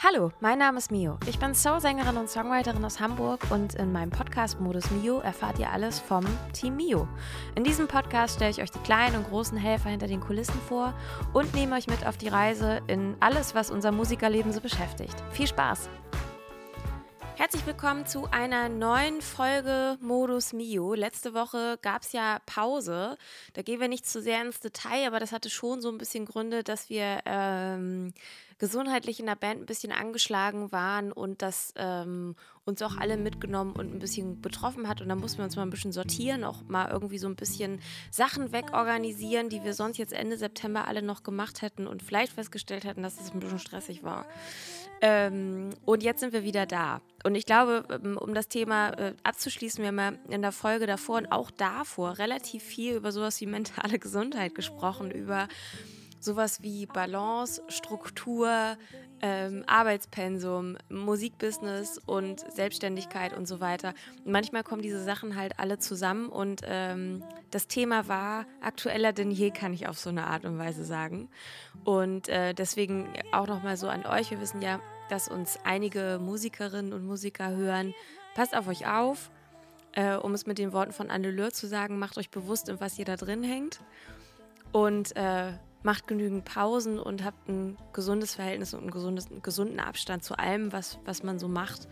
Hallo, mein Name ist Mio. Ich bin Soul-Sängerin und Songwriterin aus Hamburg und in meinem Podcast Modus Mio erfahrt ihr alles vom Team Mio. In diesem Podcast stelle ich euch die kleinen und großen Helfer hinter den Kulissen vor und nehme euch mit auf die Reise in alles, was unser Musikerleben so beschäftigt. Viel Spaß! Herzlich willkommen zu einer neuen Folge Modus Mio. Letzte Woche gab es ja Pause. Da gehen wir nicht zu sehr ins Detail, aber das hatte schon so ein bisschen Gründe, dass wir ähm, gesundheitlich in der Band ein bisschen angeschlagen waren und das ähm, uns auch alle mitgenommen und ein bisschen betroffen hat. Und da mussten wir uns mal ein bisschen sortieren, auch mal irgendwie so ein bisschen Sachen wegorganisieren, die wir sonst jetzt Ende September alle noch gemacht hätten und vielleicht festgestellt hätten, dass es ein bisschen stressig war. Ähm, und jetzt sind wir wieder da. Und ich glaube, ähm, um das Thema äh, abzuschließen, wir haben ja in der Folge davor und auch davor relativ viel über sowas wie mentale Gesundheit gesprochen, über sowas wie Balance, Struktur, ähm, Arbeitspensum, Musikbusiness und Selbstständigkeit und so weiter. Und manchmal kommen diese Sachen halt alle zusammen und ähm, das Thema war aktueller denn je, kann ich auf so eine Art und Weise sagen. Und äh, deswegen auch nochmal so an euch, wir wissen ja, dass uns einige Musikerinnen und Musiker hören. Passt auf euch auf, äh, um es mit den Worten von Anne Lör zu sagen, macht euch bewusst, in was ihr da drin hängt. Und äh, macht genügend Pausen und habt ein gesundes Verhältnis und einen, gesundes, einen gesunden Abstand zu allem, was, was man so macht.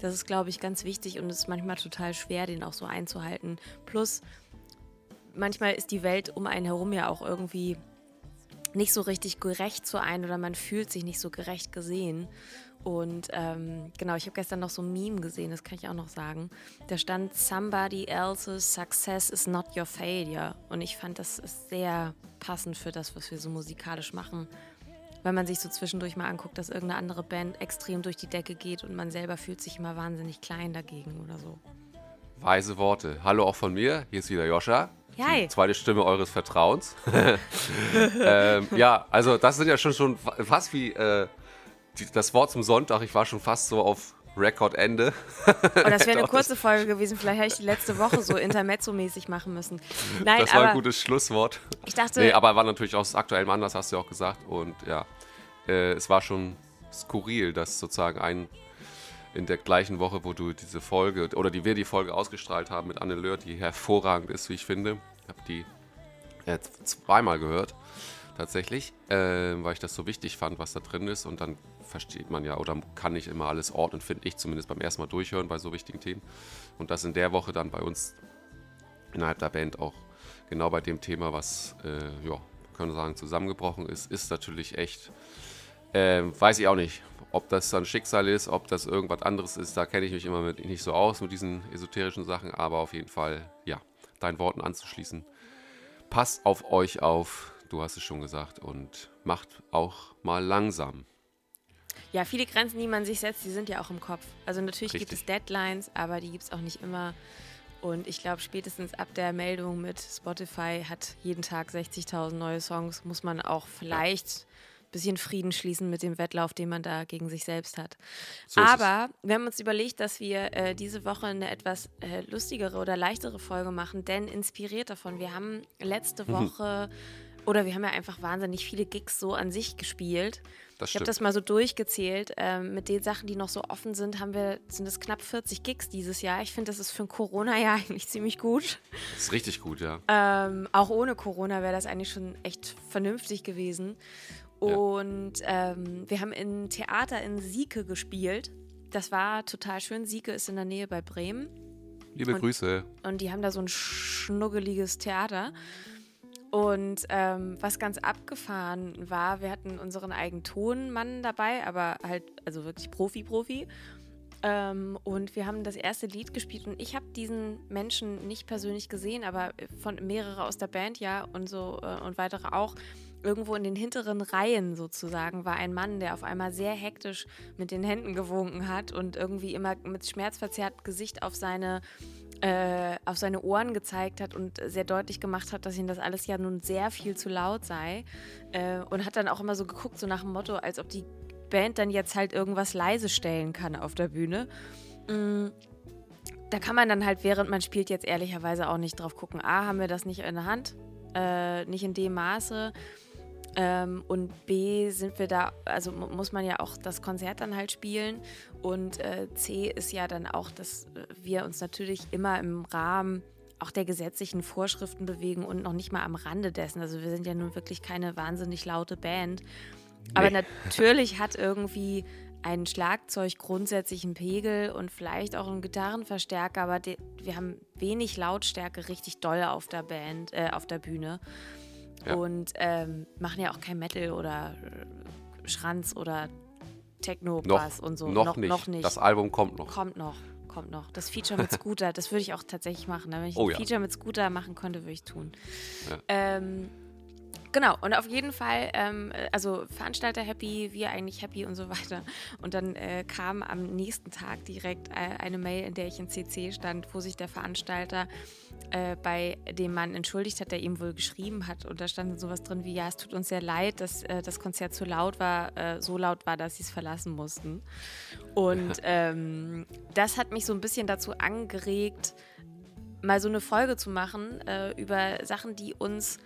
Das ist, glaube ich, ganz wichtig und es ist manchmal total schwer, den auch so einzuhalten. Plus, manchmal ist die Welt um einen herum ja auch irgendwie nicht so richtig gerecht zu einem oder man fühlt sich nicht so gerecht gesehen. Und ähm, genau, ich habe gestern noch so ein Meme gesehen, das kann ich auch noch sagen. Da stand Somebody else's success is not your failure. Und ich fand, das ist sehr passend für das, was wir so musikalisch machen. Wenn man sich so zwischendurch mal anguckt, dass irgendeine andere Band extrem durch die Decke geht und man selber fühlt sich immer wahnsinnig klein dagegen oder so. Weise Worte. Hallo auch von mir, hier ist wieder Joscha. Hi. Die zweite Stimme eures Vertrauens. ähm, ja, also das sind ja schon, schon fast wie äh, das Wort zum Sonntag. Ich war schon fast so auf Rekordende. Oh, das wäre eine kurze Folge gewesen. Vielleicht hätte ich die letzte Woche so intermezzo-mäßig machen müssen. Nein, das war ein gutes Schlusswort. Ich dachte. Nee, aber war natürlich aus aktuellem Anlass, hast du ja auch gesagt. Und ja, äh, es war schon skurril, dass sozusagen ein in der gleichen Woche, wo du diese Folge oder die wir die Folge ausgestrahlt haben mit Anne Löhr, die hervorragend ist, wie ich finde. Ich habe die äh, zweimal gehört, tatsächlich, äh, weil ich das so wichtig fand, was da drin ist. Und dann versteht man ja oder kann nicht immer alles ordnen, finde ich zumindest beim ersten Mal durchhören bei so wichtigen Themen. Und das in der Woche dann bei uns innerhalb der Band auch genau bei dem Thema, was, äh, ja, können wir sagen, zusammengebrochen ist, ist natürlich echt, äh, weiß ich auch nicht, ob das dann Schicksal ist, ob das irgendwas anderes ist, da kenne ich mich immer mit, nicht so aus mit diesen esoterischen Sachen, aber auf jeden Fall, ja, deinen Worten anzuschließen. Passt auf euch auf, du hast es schon gesagt, und macht auch mal langsam. Ja, viele Grenzen, die man sich setzt, die sind ja auch im Kopf. Also natürlich Richtig. gibt es Deadlines, aber die gibt es auch nicht immer. Und ich glaube, spätestens ab der Meldung mit Spotify hat jeden Tag 60.000 neue Songs, muss man auch vielleicht bisschen Frieden schließen mit dem Wettlauf, den man da gegen sich selbst hat. So Aber wir haben uns überlegt, dass wir äh, diese Woche eine etwas äh, lustigere oder leichtere Folge machen, denn inspiriert davon. Wir haben letzte mhm. Oder wir haben ja einfach wahnsinnig viele Gigs so an sich gespielt. Das ich habe das mal so durchgezählt. Ähm, mit den Sachen, die noch so offen sind, haben wir, sind es knapp 40 Gigs dieses Jahr. Ich finde, das ist für ein Corona-Jahr eigentlich ziemlich gut. Das ist richtig gut, ja. Ähm, auch ohne Corona wäre das eigentlich schon echt vernünftig gewesen. Und ähm, wir haben im Theater in Sieke gespielt. Das war total schön. Sieke ist in der Nähe bei Bremen. Liebe und, Grüße. Und die haben da so ein schnuggeliges Theater. Und ähm, was ganz abgefahren war, wir hatten unseren eigenen Tonmann dabei, aber halt, also wirklich Profi-Profi. Ähm, und wir haben das erste Lied gespielt und ich habe diesen Menschen nicht persönlich gesehen, aber von mehrere aus der Band ja und so äh, und weitere auch irgendwo in den hinteren Reihen sozusagen war ein Mann, der auf einmal sehr hektisch mit den Händen gewunken hat und irgendwie immer mit schmerzverzerrtem Gesicht auf seine äh, auf seine Ohren gezeigt hat und sehr deutlich gemacht hat, dass ihm das alles ja nun sehr viel zu laut sei. Äh, und hat dann auch immer so geguckt, so nach dem Motto, als ob die Band dann jetzt halt irgendwas leise stellen kann auf der Bühne. Mhm. Da kann man dann halt, während man spielt, jetzt ehrlicherweise auch nicht drauf gucken, ah, haben wir das nicht in der Hand? Äh, nicht in dem Maße Ähm, und B sind wir da, also muss man ja auch das Konzert dann halt spielen. Und äh, C ist ja dann auch, dass wir uns natürlich immer im Rahmen auch der gesetzlichen Vorschriften bewegen und noch nicht mal am Rande dessen. Also wir sind ja nun wirklich keine wahnsinnig laute Band. Aber nee. natürlich hat irgendwie ein Schlagzeug grundsätzlich einen Pegel und vielleicht auch einen Gitarrenverstärker, aber wir haben wenig Lautstärke richtig doll auf der Band, äh, auf der Bühne. Ja. Und ähm, machen ja auch kein Metal oder äh, Schranz oder Techno-Bass und so. Noch, noch, nicht. noch nicht. Das Album kommt noch. Kommt noch kommt noch. Das Feature mit Scooter, das würde ich auch tatsächlich machen. Wenn ich oh, ein ja. Feature mit Scooter machen könnte, würde ich tun. Ja. Ähm, Genau, und auf jeden Fall, ähm, also Veranstalter happy, wir eigentlich happy und so weiter. Und dann äh, kam am nächsten Tag direkt äh, eine Mail, in der ich in CC stand, wo sich der Veranstalter äh, bei dem Mann entschuldigt hat, der ihm wohl geschrieben hat. Und da stand sowas drin wie, ja, es tut uns sehr leid, dass äh, das Konzert zu laut war, äh, so laut war, dass sie es verlassen mussten. Und ähm, das hat mich so ein bisschen dazu angeregt, mal so eine Folge zu machen äh, über Sachen, die uns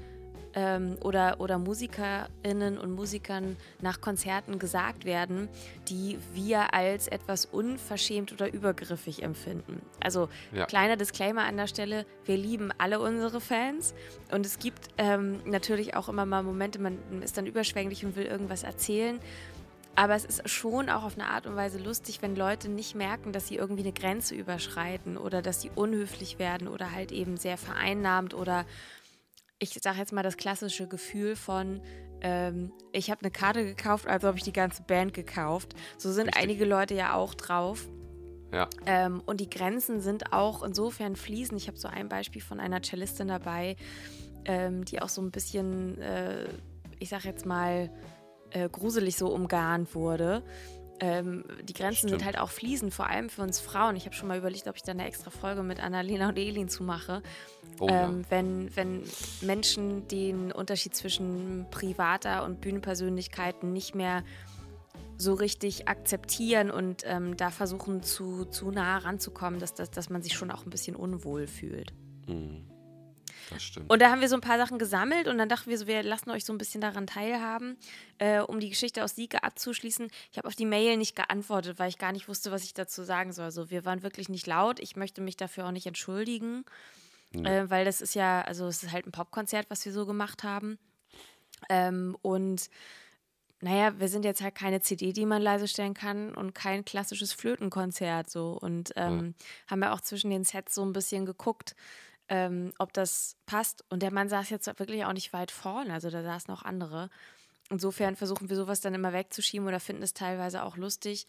ähm, oder, oder Musikerinnen und Musikern nach Konzerten gesagt werden, die wir als etwas unverschämt oder übergriffig empfinden. Also ja. kleiner Disclaimer an der Stelle, wir lieben alle unsere Fans und es gibt ähm, natürlich auch immer mal Momente, man ist dann überschwänglich und will irgendwas erzählen. Aber es ist schon auch auf eine Art und Weise lustig, wenn Leute nicht merken, dass sie irgendwie eine Grenze überschreiten oder dass sie unhöflich werden oder halt eben sehr vereinnahmt oder ich sage jetzt mal das klassische Gefühl von, ähm, ich habe eine Karte gekauft, also habe ich die ganze Band gekauft. So sind Richtig. einige Leute ja auch drauf. Ja. Ähm, und die Grenzen sind auch insofern fließend. Ich habe so ein Beispiel von einer Cellistin dabei, ähm, die auch so ein bisschen, äh, ich sage jetzt mal, äh, gruselig so umgarnt wurde. Ähm, die Grenzen Stimmt. sind halt auch fließend, vor allem für uns Frauen. Ich habe schon mal überlegt, ob ich da eine extra Folge mit Annalena und Elin zu mache. Oh, ähm, ja. wenn, wenn Menschen den Unterschied zwischen privater und Bühnenpersönlichkeiten nicht mehr so richtig akzeptieren und ähm, da versuchen zu, zu nah ranzukommen, dass, dass, dass man sich schon auch ein bisschen unwohl fühlt. Mhm. Das stimmt. Und da haben wir so ein paar Sachen gesammelt und dann dachten wir so, wir lassen euch so ein bisschen daran teilhaben, äh, um die Geschichte aus Siege abzuschließen. Ich habe auf die Mail nicht geantwortet, weil ich gar nicht wusste, was ich dazu sagen soll. Also wir waren wirklich nicht laut. Ich möchte mich dafür auch nicht entschuldigen, mhm. äh, weil das ist ja, also es ist halt ein Popkonzert, was wir so gemacht haben. Ähm, und naja, wir sind jetzt halt keine CD, die man leise stellen kann und kein klassisches Flötenkonzert so. Und ähm, ja. haben ja auch zwischen den Sets so ein bisschen geguckt, ähm, ob das passt. Und der Mann saß jetzt wirklich auch nicht weit vorne, also da saßen auch andere. Insofern versuchen wir sowas dann immer wegzuschieben oder finden es teilweise auch lustig.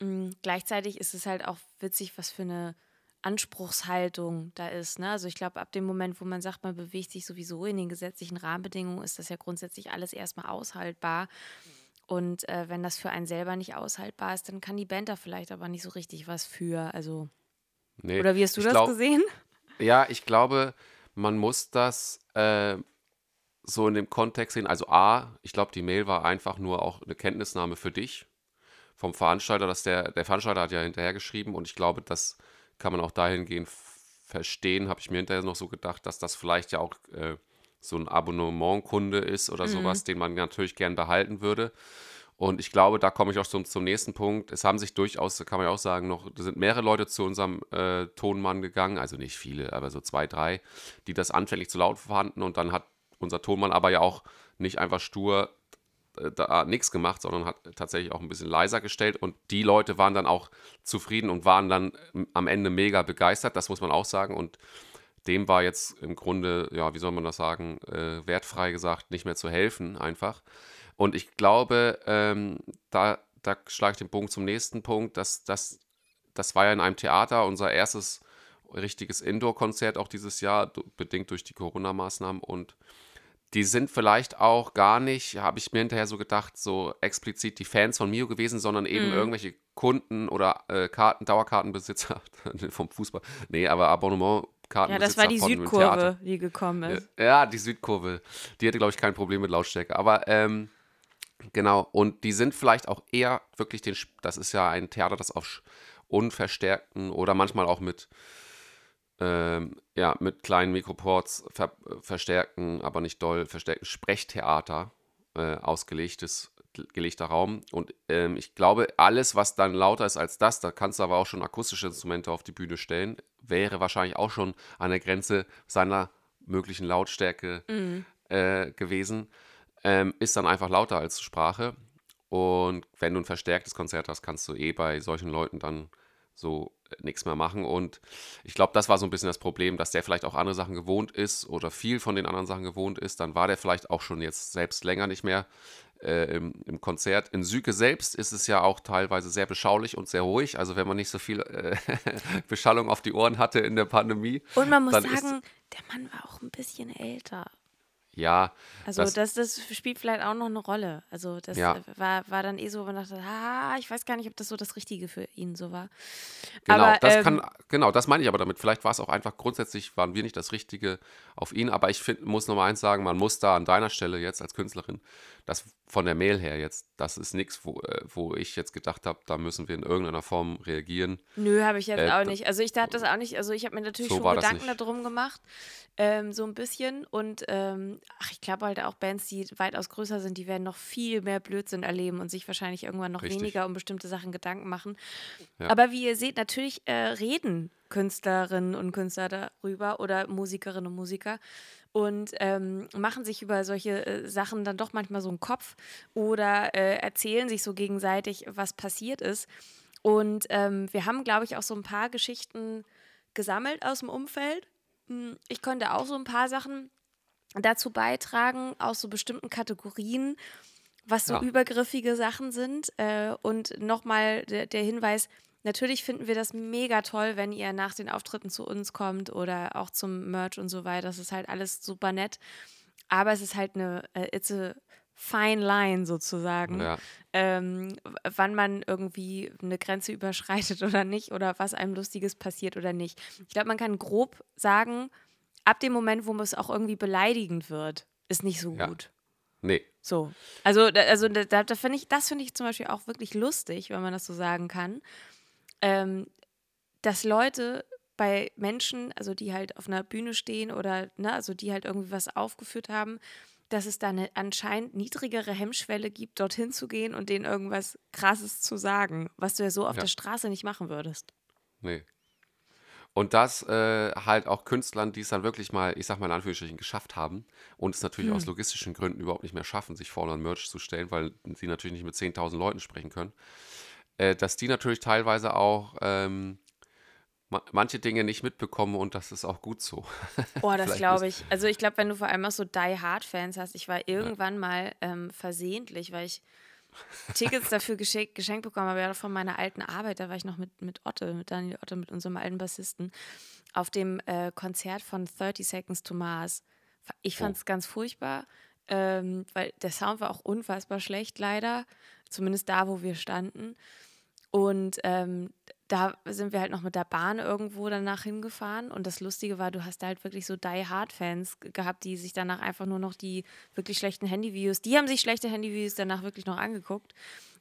Mhm. Gleichzeitig ist es halt auch witzig, was für eine Anspruchshaltung da ist. Ne? Also ich glaube, ab dem Moment, wo man sagt, man bewegt sich sowieso in den gesetzlichen Rahmenbedingungen, ist das ja grundsätzlich alles erstmal aushaltbar. Und äh, wenn das für einen selber nicht aushaltbar ist, dann kann die Band da vielleicht aber nicht so richtig was für. Also. Nee, oder wie hast du das glaub, gesehen? Ja, ich glaube, man muss das äh, so in dem Kontext sehen. Also A, ich glaube, die Mail war einfach nur auch eine Kenntnisnahme für dich vom Veranstalter, dass der, der Veranstalter hat ja hinterher geschrieben und ich glaube, das kann man auch dahingehend verstehen, habe ich mir hinterher noch so gedacht, dass das vielleicht ja auch äh, so ein Abonnementkunde ist oder mhm. sowas, den man natürlich gern behalten würde. Und ich glaube, da komme ich auch zum, zum nächsten Punkt. Es haben sich durchaus, kann man ja auch sagen, noch, sind mehrere Leute zu unserem äh, Tonmann gegangen, also nicht viele, aber so zwei, drei, die das anfänglich zu laut fanden. Und dann hat unser Tonmann aber ja auch nicht einfach stur äh, da nichts gemacht, sondern hat tatsächlich auch ein bisschen leiser gestellt. Und die Leute waren dann auch zufrieden und waren dann am Ende mega begeistert, das muss man auch sagen. Und dem war jetzt im Grunde, ja, wie soll man das sagen, äh, wertfrei gesagt, nicht mehr zu helfen, einfach. Und ich glaube, ähm, da, da schlage ich den Bogen zum nächsten Punkt, dass das, das war ja in einem Theater unser erstes richtiges Indoor-Konzert auch dieses Jahr, bedingt durch die Corona-Maßnahmen. Und die sind vielleicht auch gar nicht, habe ich mir hinterher so gedacht, so explizit die Fans von Mio gewesen, sondern eben mhm. irgendwelche Kunden oder äh, Karten, Dauerkartenbesitzer vom Fußball. Nee, aber Abonnement. Ja, das war die Südkurve, die gekommen ist. Ja, die Südkurve. Die hatte, glaube ich, kein Problem mit Lautstärke. Aber ähm, Genau, und die sind vielleicht auch eher wirklich den, das ist ja ein Theater, das auf unverstärkten oder manchmal auch mit, ähm, ja, mit kleinen Mikroports ver, verstärkten, aber nicht doll verstärkten Sprechtheater äh, ausgelegtes gelegter Raum. Und ähm, ich glaube, alles, was dann lauter ist als das, da kannst du aber auch schon akustische Instrumente auf die Bühne stellen, wäre wahrscheinlich auch schon an der Grenze seiner möglichen Lautstärke mhm. äh, gewesen. Ähm, ist dann einfach lauter als Sprache. Und wenn du ein verstärktes Konzert hast, kannst du eh bei solchen Leuten dann so nichts mehr machen. Und ich glaube, das war so ein bisschen das Problem, dass der vielleicht auch andere Sachen gewohnt ist oder viel von den anderen Sachen gewohnt ist. Dann war der vielleicht auch schon jetzt selbst länger nicht mehr äh, im, im, Konzert. In Süke selbst ist es ja auch teilweise sehr beschaulich und sehr ruhig. Also wenn man nicht so viel äh, Beschallung auf die Ohren hatte in der Pandemie. Und man muss sagen, der Mann war auch ein bisschen älter. Ja. Also das, das, das, spielt vielleicht auch noch eine Rolle. Also das ja. war, war dann eh so, wo man dachte, ah, ich weiß gar nicht, ob das so das Richtige für ihn so war. Genau, aber, das ähm, kann, genau, das meine ich aber damit. Vielleicht war es auch einfach grundsätzlich, waren wir nicht das Richtige auf ihn. Aber ich find, muss nochmal eins sagen, man muss da an deiner Stelle jetzt als Künstlerin das von der Mail her jetzt, das ist nichts, wo, äh, wo ich jetzt gedacht habe, da müssen wir in irgendeiner Form reagieren. Nö, habe ich jetzt äh, auch nicht. Also ich dachte das auch nicht, also ich habe mir natürlich so schon Gedanken darum gemacht, ähm, so ein bisschen. Und ähm, ach, ich glaube halt auch Bands, die weitaus größer sind, die werden noch viel mehr Blödsinn erleben und sich wahrscheinlich irgendwann noch Richtig. weniger um bestimmte Sachen Gedanken machen. Ja. Aber wie ihr seht, natürlich äh, reden Künstlerinnen und Künstler darüber oder Musikerinnen und Musiker und ähm, machen sich über solche äh, Sachen dann doch manchmal so einen Kopf oder äh, erzählen sich so gegenseitig, was passiert ist. Und ähm, wir haben, glaube ich, auch so ein paar Geschichten gesammelt aus dem Umfeld. Hm, ich konnte auch so ein paar Sachen dazu beitragen, aus so bestimmten Kategorien, was so ja. übergriffige Sachen sind. Äh, und nochmal der, der Hinweis, Natürlich finden wir das mega toll, wenn ihr nach den Auftritten zu uns kommt oder auch zum Merch und so weiter. Das ist halt alles super nett. Aber es ist halt eine, uh, it's a fine line sozusagen, ja. ähm, wann man irgendwie eine Grenze überschreitet oder nicht oder was einem Lustiges passiert oder nicht. Ich glaube, man kann grob sagen, ab dem Moment, wo es auch irgendwie beleidigend wird, ist nicht so ja. gut. Nee. So. Also, also da, da finde ich, das finde ich zum Beispiel auch wirklich lustig, wenn man das so sagen kann ähm, dass Leute bei Menschen, also die halt auf einer Bühne stehen oder, ne, also die halt irgendwie was aufgeführt haben, dass es da eine anscheinend niedrigere Hemmschwelle gibt, dorthin zu gehen und denen irgendwas Krasses zu sagen, was du ja so auf ja. der Straße nicht machen würdest. Nee. Und das äh, halt auch Künstlern, die es dann wirklich mal, ich sag mal in Anführungsstrichen, geschafft haben und es natürlich hm. aus logistischen Gründen überhaupt nicht mehr schaffen, sich vorne an Merch zu stellen, weil sie natürlich nicht mit 10.000 Leuten sprechen können äh, dass die natürlich teilweise auch ähm, ma manche Dinge nicht mitbekommen und das ist auch gut so. Oh, das glaube ich. Also ich glaube, wenn du vor allem auch so Die Hard Fans hast, ich war irgendwann ja. mal ähm, versehentlich, weil ich Tickets dafür geschenkt, geschenkt bekommen habe, ja von meiner alten Arbeit, da war ich noch mit, mit Otte, mit Daniel Otte, mit unserem alten Bassisten, auf dem äh, Konzert von 30 Seconds to Mars. Ich fand es oh. ganz furchtbar, ähm, weil der Sound war auch unfassbar schlecht, leider. Zumindest da, wo wir standen. Und ähm, da sind wir halt noch mit der Bahn irgendwo danach hingefahren. Und das Lustige war, du hast halt wirklich so Die-Hard-Fans gehabt, die sich danach einfach nur noch die wirklich schlechten Handyvideos, die haben sich schlechte Handyvideos danach wirklich noch angeguckt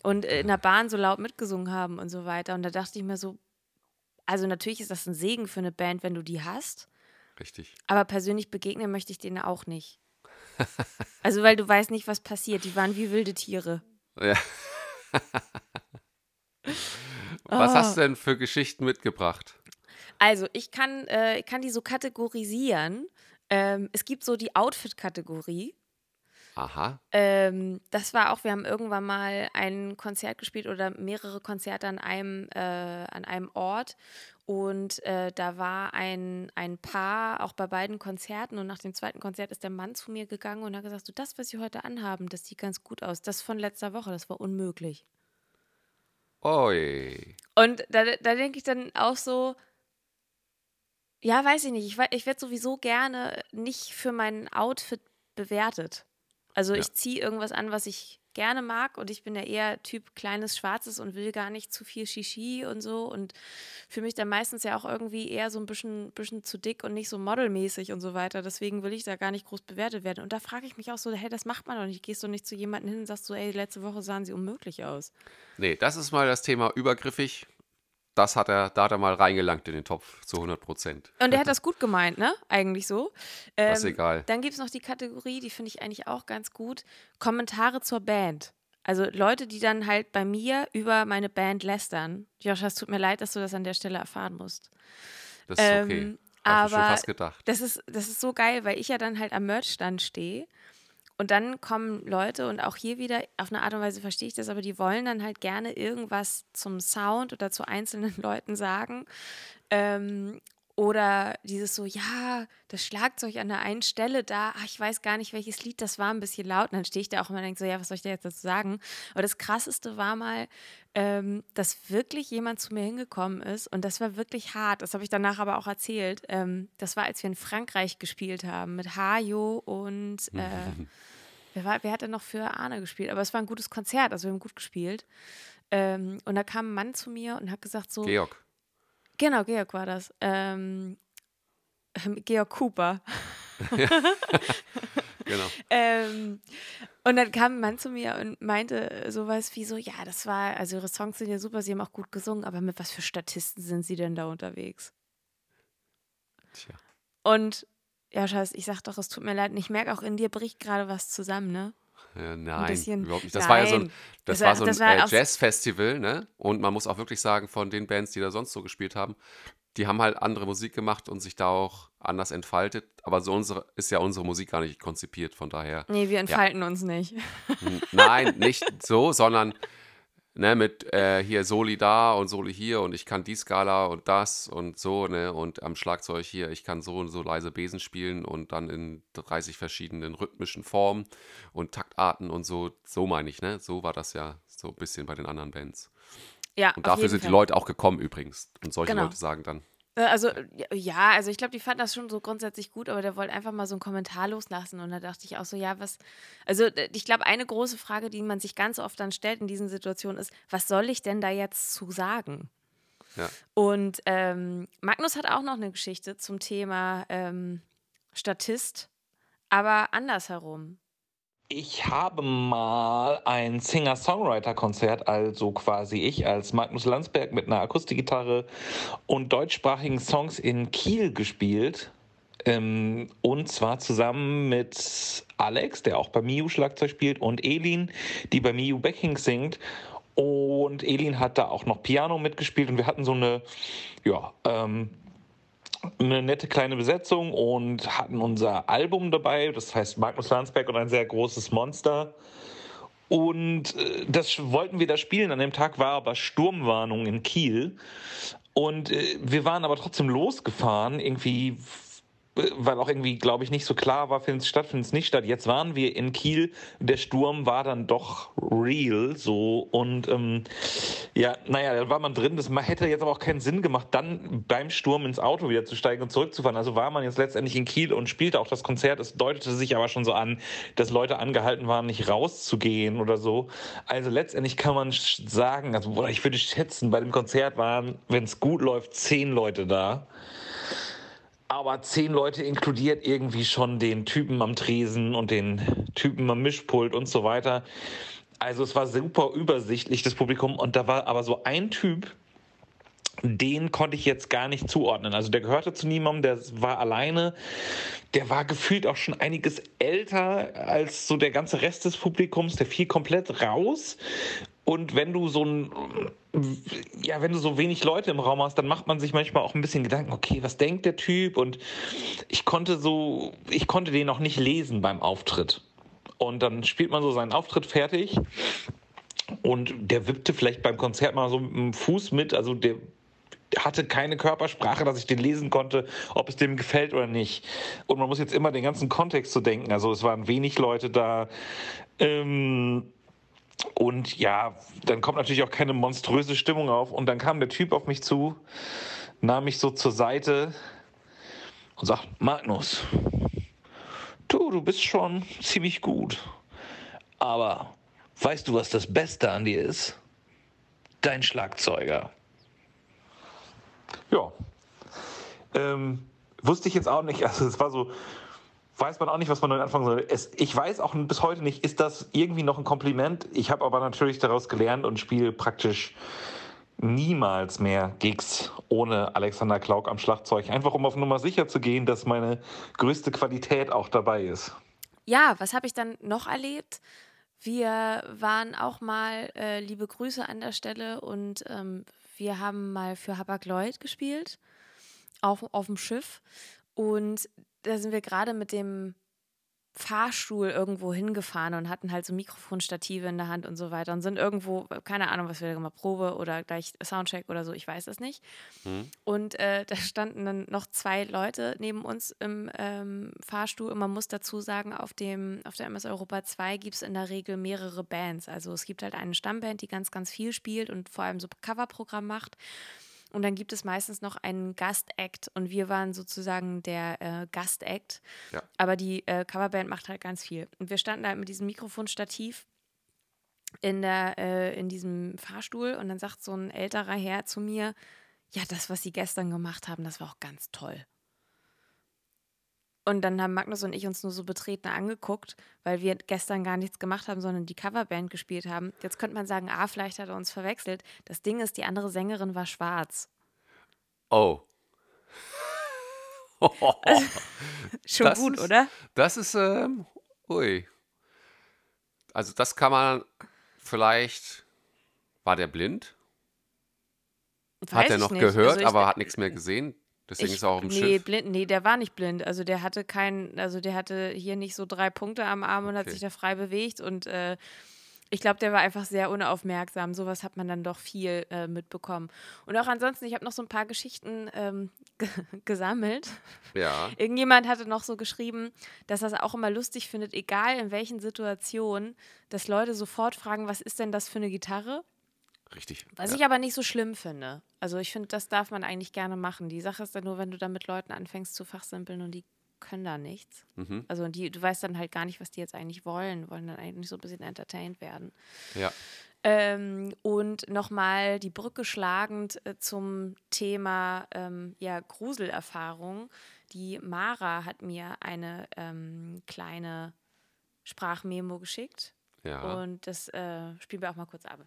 und in der Bahn so laut mitgesungen haben und so weiter. Und da dachte ich mir so, also natürlich ist das ein Segen für eine Band, wenn du die hast. Richtig. Aber persönlich begegnen möchte ich denen auch nicht. also, weil du weißt nicht, was passiert. Die waren wie wilde Tiere. Ja. Was oh. hast du denn für Geschichten mitgebracht? Also, ich kann, äh, kann die so kategorisieren. Ähm, es gibt so die Outfit-Kategorie. Aha. Ähm, das war auch, wir haben irgendwann mal ein Konzert gespielt oder mehrere Konzerte an einem, äh, an einem Ort. Und äh, da war ein, ein Paar auch bei beiden Konzerten. Und nach dem zweiten Konzert ist der Mann zu mir gegangen und hat gesagt: Du, das, was Sie heute anhaben, das sieht ganz gut aus. Das von letzter Woche, das war unmöglich. Oi. Und da, da denke ich dann auch so, ja, weiß ich nicht. Ich, ich werde sowieso gerne nicht für mein Outfit bewertet. Also ja. ich ziehe irgendwas an, was ich gerne mag und ich bin ja eher Typ kleines Schwarzes und will gar nicht zu viel Shishi und so und fühle mich dann meistens ja auch irgendwie eher so ein bisschen, bisschen zu dick und nicht so modelmäßig und so weiter. Deswegen will ich da gar nicht groß bewertet werden. Und da frage ich mich auch so, hey, das macht man doch nicht. Gehst du nicht zu jemandem hin und sagst so, ey, letzte Woche sahen sie unmöglich aus. Nee, das ist mal das Thema übergriffig. Das hat er, da hat er mal reingelangt in den Topf zu 100 Prozent. Und er hat das gut gemeint, ne? Eigentlich so. Ähm, das ist egal. Dann gibt es noch die Kategorie, die finde ich eigentlich auch ganz gut: Kommentare zur Band. Also Leute, die dann halt bei mir über meine Band lästern. Josh, es tut mir leid, dass du das an der Stelle erfahren musst. Das ist ähm, okay. Hab aber fast gedacht. Das ist, das ist so geil, weil ich ja dann halt am Merchstand stehe. Und dann kommen Leute und auch hier wieder, auf eine Art und Weise verstehe ich das, aber die wollen dann halt gerne irgendwas zum Sound oder zu einzelnen Leuten sagen. Ähm, oder dieses so, ja, das Schlagzeug an der einen Stelle da, ach, ich weiß gar nicht, welches Lied das war, ein bisschen laut. Und dann stehe ich da auch immer und denke so, ja, was soll ich da jetzt dazu sagen? Aber das Krasseste war mal, ähm, dass wirklich jemand zu mir hingekommen ist und das war wirklich hart. Das habe ich danach aber auch erzählt. Ähm, das war, als wir in Frankreich gespielt haben mit Hajo und äh, wer, war, wer hat denn noch für Arne gespielt? Aber es war ein gutes Konzert, also wir haben gut gespielt. Ähm, und da kam ein Mann zu mir und hat gesagt so, Georg. Genau, Georg war das. Ähm, Georg Cooper. Ja. genau. ähm, und dann kam ein Mann zu mir und meinte sowas wie so, ja, das war, also ihre Songs sind ja super, sie haben auch gut gesungen, aber mit was für Statisten sind sie denn da unterwegs? Tja. Und ja, Scheiß, ich sag doch, es tut mir leid, und ich merke auch in dir bricht gerade was zusammen, ne? Ja, nein, überhaupt nicht. Das nein. war ja so ein, das, das war, so ein äh, Jazzfestival, ne? Und man muss auch wirklich sagen, von den Bands, die da sonst so gespielt haben, die haben halt andere Musik gemacht und sich da auch anders entfaltet. Aber so unsere, ist ja unsere Musik gar nicht konzipiert, von daher. Nee, wir entfalten ja. uns nicht. Nein, nicht so, sondern ne, mit äh, hier Soli da und Soli hier und ich kann die Skala und das und so, ne, und am Schlagzeug hier, ich kann so und so leise Besen spielen und dann in 30 verschiedenen rhythmischen Formen und Taktarten und so, so meine ich, ne, so war das ja so ein bisschen bei den anderen Bands. Ja, und dafür sind Fall. die Leute auch gekommen übrigens und solche genau. Leute sagen dann, äh, also, ja, also ich glaube, die fanden das schon so grundsätzlich gut, aber der wollte einfach mal so einen Kommentar loslassen. Und da dachte ich auch so, ja, was. Also, ich glaube, eine große Frage, die man sich ganz oft dann stellt in diesen Situationen, ist: Was soll ich denn da jetzt zu sagen? Ja. Und ähm, Magnus hat auch noch eine Geschichte zum Thema ähm, Statist, aber andersherum. Ich habe mal ein Singer-Songwriter-Konzert, also quasi ich als Magnus Landsberg mit einer Akustikgitarre und deutschsprachigen Songs in Kiel gespielt. Ähm, und zwar zusammen mit Alex, der auch bei Miu Schlagzeug spielt, und Elin, die bei Miu Backing singt. Und Elin hat da auch noch Piano mitgespielt und wir hatten so eine, ja, ähm, eine nette kleine Besetzung und hatten unser Album dabei, das heißt Magnus Landsberg und ein sehr großes Monster. Und äh, das wollten wir da spielen. An dem Tag war aber Sturmwarnung in Kiel. Und äh, wir waren aber trotzdem losgefahren, irgendwie weil auch irgendwie, glaube ich, nicht so klar war, findet es statt, findet es nicht statt. Jetzt waren wir in Kiel, der Sturm war dann doch real so und ähm, ja, naja, da war man drin. Das hätte jetzt aber auch keinen Sinn gemacht, dann beim Sturm ins Auto wieder zu steigen und zurückzufahren. Also war man jetzt letztendlich in Kiel und spielte auch das Konzert. Es deutete sich aber schon so an, dass Leute angehalten waren, nicht rauszugehen oder so. Also letztendlich kann man sagen, also ich würde schätzen, bei dem Konzert waren, wenn es gut läuft, zehn Leute da aber zehn Leute inkludiert irgendwie schon den Typen am Tresen und den Typen am Mischpult und so weiter. Also es war super übersichtlich, das Publikum. Und da war aber so ein Typ, den konnte ich jetzt gar nicht zuordnen. Also der gehörte zu niemandem, der war alleine. Der war gefühlt auch schon einiges älter als so der ganze Rest des Publikums. Der fiel komplett raus. Und wenn du so ein, ja, wenn du so wenig Leute im Raum hast, dann macht man sich manchmal auch ein bisschen Gedanken, okay, was denkt der Typ? Und ich konnte so, ich konnte den noch nicht lesen beim Auftritt. Und dann spielt man so seinen Auftritt fertig. Und der wippte vielleicht beim Konzert mal so mit dem Fuß mit. Also der hatte keine Körpersprache, dass ich den lesen konnte, ob es dem gefällt oder nicht. Und man muss jetzt immer den ganzen Kontext zu so denken. Also es waren wenig Leute da. Ähm, und ja, dann kommt natürlich auch keine monströse Stimmung auf. Und dann kam der Typ auf mich zu, nahm mich so zur Seite und sagt, Magnus, du, du bist schon ziemlich gut. Aber weißt du, was das Beste an dir ist? Dein Schlagzeuger. Ja. Ähm, wusste ich jetzt auch nicht. Also es war so, weiß man auch nicht, was man damit anfangen soll. Es, ich weiß auch bis heute nicht, ist das irgendwie noch ein Kompliment? Ich habe aber natürlich daraus gelernt und spiele praktisch niemals mehr Gigs ohne Alexander Klauk am Schlagzeug. Einfach um auf Nummer sicher zu gehen, dass meine größte Qualität auch dabei ist. Ja, was habe ich dann noch erlebt? Wir waren auch mal, äh, liebe Grüße an der Stelle, und ähm, wir haben mal für Habak Lloyd gespielt auf, auf dem Schiff. Und da sind wir gerade mit dem Fahrstuhl irgendwo hingefahren und hatten halt so Mikrofonstative in der Hand und so weiter und sind irgendwo, keine Ahnung, was wir da gemacht, Probe oder gleich Soundcheck oder so, ich weiß es nicht. Mhm. Und äh, da standen dann noch zwei Leute neben uns im ähm, Fahrstuhl und man muss dazu sagen, auf, dem, auf der MS Europa 2 gibt es in der Regel mehrere Bands. Also es gibt halt eine Stammband, die ganz, ganz viel spielt und vor allem so Coverprogramm macht. Und dann gibt es meistens noch einen Gastact und wir waren sozusagen der äh, Gastact. Ja. Aber die äh, Coverband macht halt ganz viel. Und wir standen halt mit diesem Mikrofonstativ in, der, äh, in diesem Fahrstuhl und dann sagt so ein älterer Herr zu mir, ja, das, was sie gestern gemacht haben, das war auch ganz toll. Und dann haben Magnus und ich uns nur so betreten angeguckt, weil wir gestern gar nichts gemacht haben, sondern die Coverband gespielt haben. Jetzt könnte man sagen, ah, vielleicht hat er uns verwechselt. Das Ding ist, die andere Sängerin war schwarz. Oh. Schon das gut, ist, oder? Das ist, ähm, ui. Also das kann man vielleicht, war der blind? Weiß hat er noch nicht. gehört, also aber hat nichts mehr gesehen? Deswegen ich, ist er auch im nee, Schiff. Blind, nee, der war nicht blind. Also der hatte keinen, also der hatte hier nicht so drei Punkte am Arm und okay. hat sich da frei bewegt. Und äh, ich glaube, der war einfach sehr unaufmerksam. Sowas hat man dann doch viel äh, mitbekommen. Und auch ansonsten, ich habe noch so ein paar Geschichten ähm, gesammelt. Ja. Irgendjemand hatte noch so geschrieben, dass er es auch immer lustig findet, egal in welchen Situationen, dass Leute sofort fragen, was ist denn das für eine Gitarre? Richtig. Was ja. ich aber nicht so schlimm finde. Also ich finde, das darf man eigentlich gerne machen. Die Sache ist dann nur, wenn du dann mit Leuten anfängst zu fachsimpeln und die können da nichts. Mhm. Also die, du weißt dann halt gar nicht, was die jetzt eigentlich wollen, wollen dann eigentlich so ein bisschen entertained werden. Ja. Ähm, und nochmal die Brücke schlagend äh, zum Thema ähm, ja, Gruselerfahrung. Die Mara hat mir eine ähm, kleine Sprachmemo geschickt. Ja. Und das äh, spielen wir auch mal kurz ab.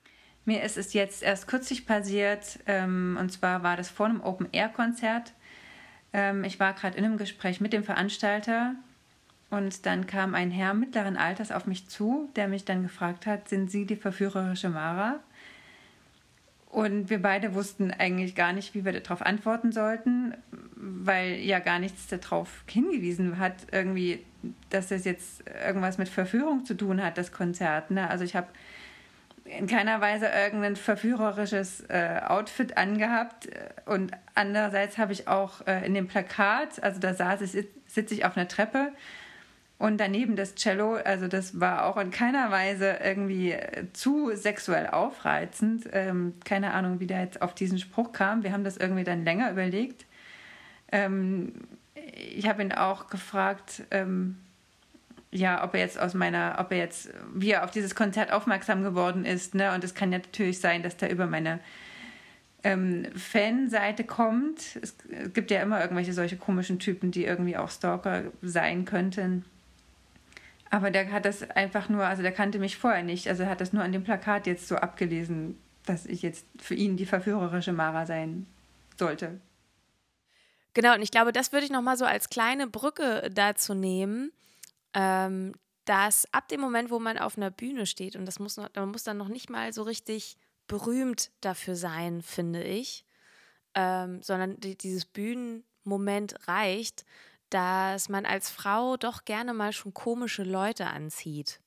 Mir ist es jetzt erst kürzlich passiert, ähm, und zwar war das vor einem Open-Air-Konzert. Ähm, ich war gerade in einem Gespräch mit dem Veranstalter und dann kam ein Herr mittleren Alters auf mich zu, der mich dann gefragt hat, sind Sie die verführerische Mara? Und wir beide wussten eigentlich gar nicht, wie wir darauf antworten sollten, weil ja gar nichts darauf hingewiesen hat, irgendwie, dass das jetzt irgendwas mit Verführung zu tun hat, das Konzert. Ne? Also ich habe in keiner Weise irgendein verführerisches äh, Outfit angehabt. Und andererseits habe ich auch äh, in dem Plakat, also da saß ich, sitze ich auf einer Treppe und daneben das Cello, also das war auch in keiner Weise irgendwie äh, zu sexuell aufreizend. Ähm, keine Ahnung, wie der jetzt auf diesen Spruch kam. Wir haben das irgendwie dann länger überlegt. Ähm, ich habe ihn auch gefragt, ähm, ja, ob er jetzt aus meiner, ob er jetzt, wie er auf dieses Konzert aufmerksam geworden ist, ne? Und es kann ja natürlich sein, dass der über meine ähm, Fanseite kommt. Es gibt ja immer irgendwelche solche komischen Typen, die irgendwie auch Stalker sein könnten. Aber der hat das einfach nur, also der kannte mich vorher nicht, also er hat das nur an dem Plakat jetzt so abgelesen, dass ich jetzt für ihn die verführerische Mara sein sollte. Genau, und ich glaube, das würde ich nochmal so als kleine Brücke dazu nehmen ähm, dass ab dem Moment, wo man auf einer Bühne steht, und das muss noch, man muss dann noch nicht mal so richtig berühmt dafür sein, finde ich, ähm, sondern die, dieses Bühnenmoment reicht, dass man als Frau doch gerne mal schon komische Leute anzieht.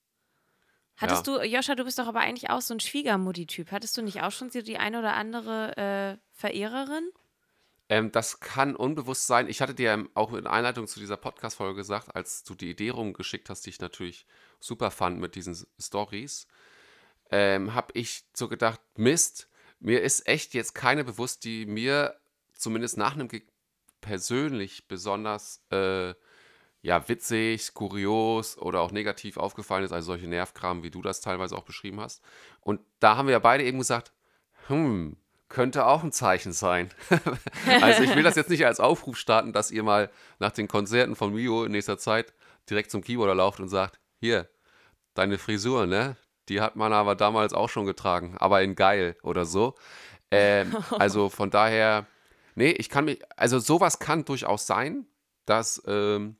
Hattest ja. du, Joscha, du bist doch aber eigentlich auch so ein Schwiegermutti-Typ. Hattest du nicht auch schon die eine oder andere äh, Verehrerin? Ähm, das kann unbewusst sein. Ich hatte dir auch in Einleitung zu dieser Podcast-Folge gesagt, als du die Idee rumgeschickt hast, die ich natürlich super fand mit diesen Stories, ähm, habe ich so gedacht, Mist, mir ist echt jetzt keine bewusst, die mir zumindest nach einem Gig persönlich besonders äh, ja, witzig, kurios oder auch negativ aufgefallen ist, also solche Nervkram, wie du das teilweise auch beschrieben hast. Und da haben wir ja beide eben gesagt, hm, könnte auch ein Zeichen sein. also ich will das jetzt nicht als Aufruf starten, dass ihr mal nach den Konzerten von Mio in nächster Zeit direkt zum Keyboarder lauft und sagt, hier, deine Frisur, ne? Die hat man aber damals auch schon getragen, aber in geil oder so. Ähm, also von daher, nee, ich kann mich, also sowas kann durchaus sein, dass ähm,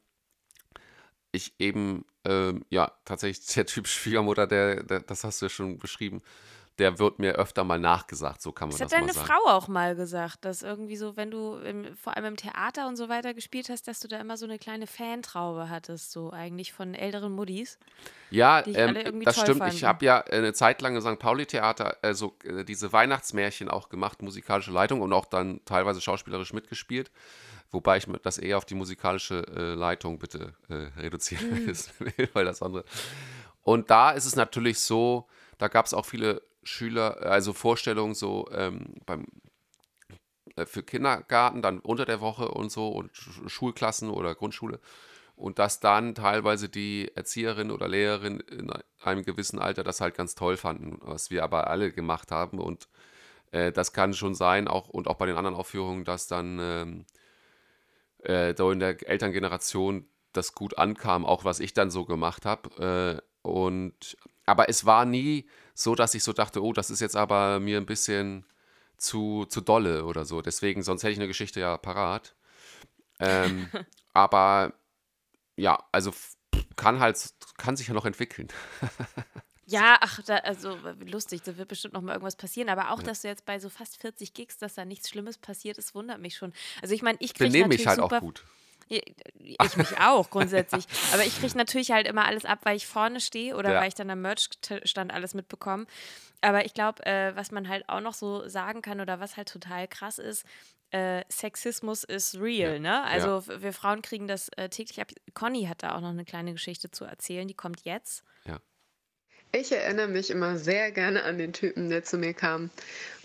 ich eben, ähm, ja, tatsächlich der Typ Schwiegermutter, der, der, das hast du ja schon beschrieben, der wird mir öfter mal nachgesagt, so kann man das, sagen. Das hat deine Frau auch mal gesagt, dass irgendwie so, wenn du im, vor allem im Theater und so weiter gespielt hast, dass du da immer so eine kleine Fantraube hattest, so eigentlich von älteren Muddis. Ja, die ich ähm, alle irgendwie das stimmt. fanden. Ich habe ja eine Zeit lang im St. Pauli-Theater also, äh, diese Weihnachtsmärchen auch gemacht, musikalische Leitung und auch dann teilweise schauspielerisch mitgespielt. Wobei ich das eher auf die musikalische äh, Leitung bitte äh, reduzieren will, weil das andere. Und da ist es natürlich so, da gab es auch viele Schüler, also Vorstellungen so ähm, beim äh, für Kindergarten, dann unter der Woche und so und Sch- Schulklassen oder Grundschule. Und dass dann teilweise die Erzieherin oder Lehrerin in einem gewissen Alter das halt ganz toll fanden, was wir aber alle gemacht haben. Und äh, das kann schon sein, auch und auch bei den anderen Aufführungen, dass dann ähm, äh, da in der Elterngeneration das gut ankam, auch was ich dann so gemacht habe. Äh, und aber es war nie so, dass ich so dachte, oh, das ist jetzt aber mir ein bisschen zu, zu dolle oder so. Deswegen, sonst hätte ich eine Geschichte ja parat. Ähm, aber ja, also kann halt, kann sich ja noch entwickeln. Ja, ach, da, also lustig, da wird bestimmt noch mal irgendwas passieren. Aber auch, dass du jetzt bei so fast 40 Gigs, dass da nichts Schlimmes passiert ist, wundert mich schon. Also ich meine, ich kriege natürlich mich halt super auch gut. Ja, Ich mich auch grundsätzlich. Aber ich kriege natürlich halt immer alles ab, weil ich vorne stehe oder Ja. weil ich dann am Merch-Stand alles mitbekomme. Aber ich glaube, äh, was man halt auch noch so sagen kann oder was halt total krass ist, äh, Sexismus ist real, Ja. ne? Also f- wir Frauen kriegen das äh, täglich ab. Conny hat da auch noch eine kleine Geschichte zu erzählen, die kommt jetzt. Ich erinnere mich immer sehr gerne an den Typen, der zu mir kam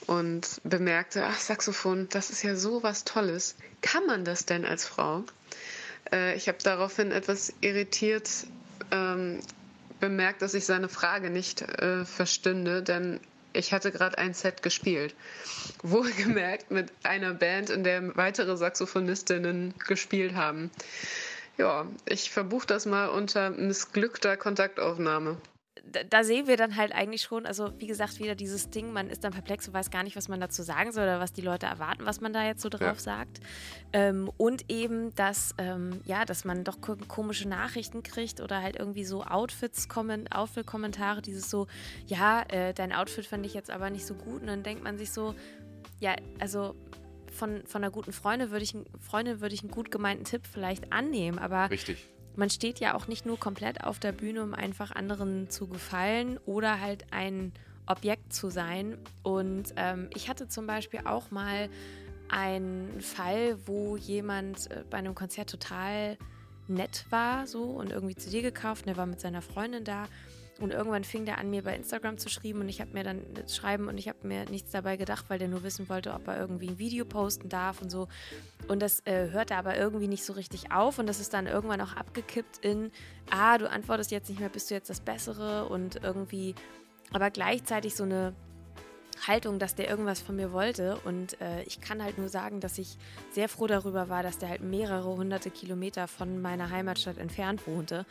und bemerkte, ach, Saxophon, das ist ja so was Tolles. Kann man das denn als Frau? Äh, ich habe daraufhin etwas irritiert ähm, bemerkt, dass ich seine Frage nicht äh, verstünde, denn ich hatte gerade ein Set gespielt. Wohlgemerkt mit einer Band, in der weitere Saxophonistinnen gespielt haben. Ja, ich verbuche das mal unter missglückter Kontaktaufnahme. Da, sehen wir dann halt eigentlich schon, also wie gesagt, wieder dieses Ding, man ist dann perplex und weiß gar nicht, was man dazu sagen soll oder was die Leute erwarten, was man da jetzt so drauf Ja. sagt. Ähm, und eben, dass, ähm, ja, dass man doch ko komische Nachrichten kriegt oder halt irgendwie so Outfits, kommen, Outfit-Kommentare, dieses so, ja, äh, dein Outfit fand ich jetzt aber nicht so gut. Und dann denkt man sich so, ja, also von, von einer guten Freundin würde ich, Freundin würde ich einen gut gemeinten Tipp vielleicht annehmen, aber Richtig. Man steht ja auch nicht nur komplett auf der Bühne, um einfach anderen zu gefallen oder halt ein Objekt zu sein. Und ähm, ich hatte zum Beispiel auch mal einen Fall, wo jemand äh, bei einem Konzert total nett war so und irgendwie zu dir gekauft und er war mit seiner Freundin da. Und irgendwann fing der an, mir bei Instagram zu schreiben und ich habe mir dann schreiben und ich habe mir nichts dabei gedacht, weil der nur wissen wollte, ob er irgendwie ein Video posten darf und so. Und das äh, hörte aber irgendwie nicht so richtig auf und das ist dann irgendwann auch abgekippt in, ah, du antwortest jetzt nicht mehr, bist du jetzt das Bessere und irgendwie, aber gleichzeitig so eine Haltung, dass der irgendwas von mir wollte. Und äh, ich kann halt nur sagen, dass ich sehr froh darüber war, dass der halt mehrere hunderte Kilometer von meiner Heimatstadt entfernt wohnte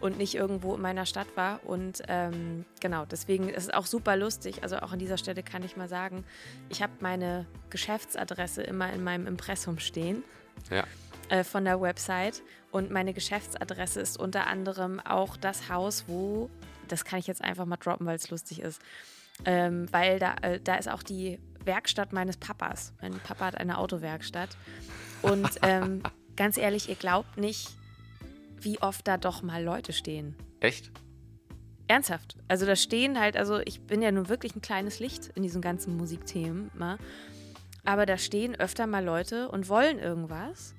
und nicht irgendwo in meiner Stadt war. Und ähm, genau, deswegen ist es auch super lustig. Also auch an dieser Stelle kann ich mal sagen, ich habe meine Geschäftsadresse immer in meinem Impressum stehen Ja. äh, von der Website. Und meine Geschäftsadresse ist unter anderem auch das Haus, wo, das kann ich jetzt einfach mal droppen, weil es lustig ist, ähm, weil da, äh, da ist auch die Werkstatt meines Papas. Mein Papa hat eine Autowerkstatt. Und ähm, ganz ehrlich, ihr glaubt nicht, wie oft da doch mal Leute stehen. Echt? Ernsthaft. Also da stehen halt, also ich bin ja nun wirklich ein kleines Licht in diesen ganzen Musikthemen, ne? aber da stehen öfter mal Leute und wollen irgendwas.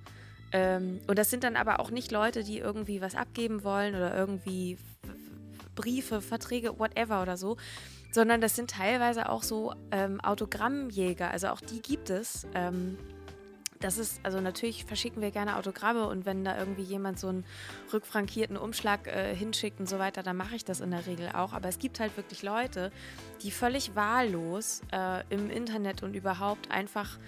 Ähm, und das sind dann aber auch nicht Leute, die irgendwie was abgeben wollen oder irgendwie Briefe, Verträge, whatever oder so, sondern das sind teilweise auch so ähm, Autogrammjäger. Also auch die gibt es. Ähm, das ist, also natürlich verschicken wir gerne Autogramme und wenn da irgendwie jemand so einen rückfrankierten Umschlag äh, hinschickt und so weiter, dann mache ich das in der Regel auch. Aber es gibt halt wirklich Leute, die völlig wahllos äh, im Internet und überhaupt einfach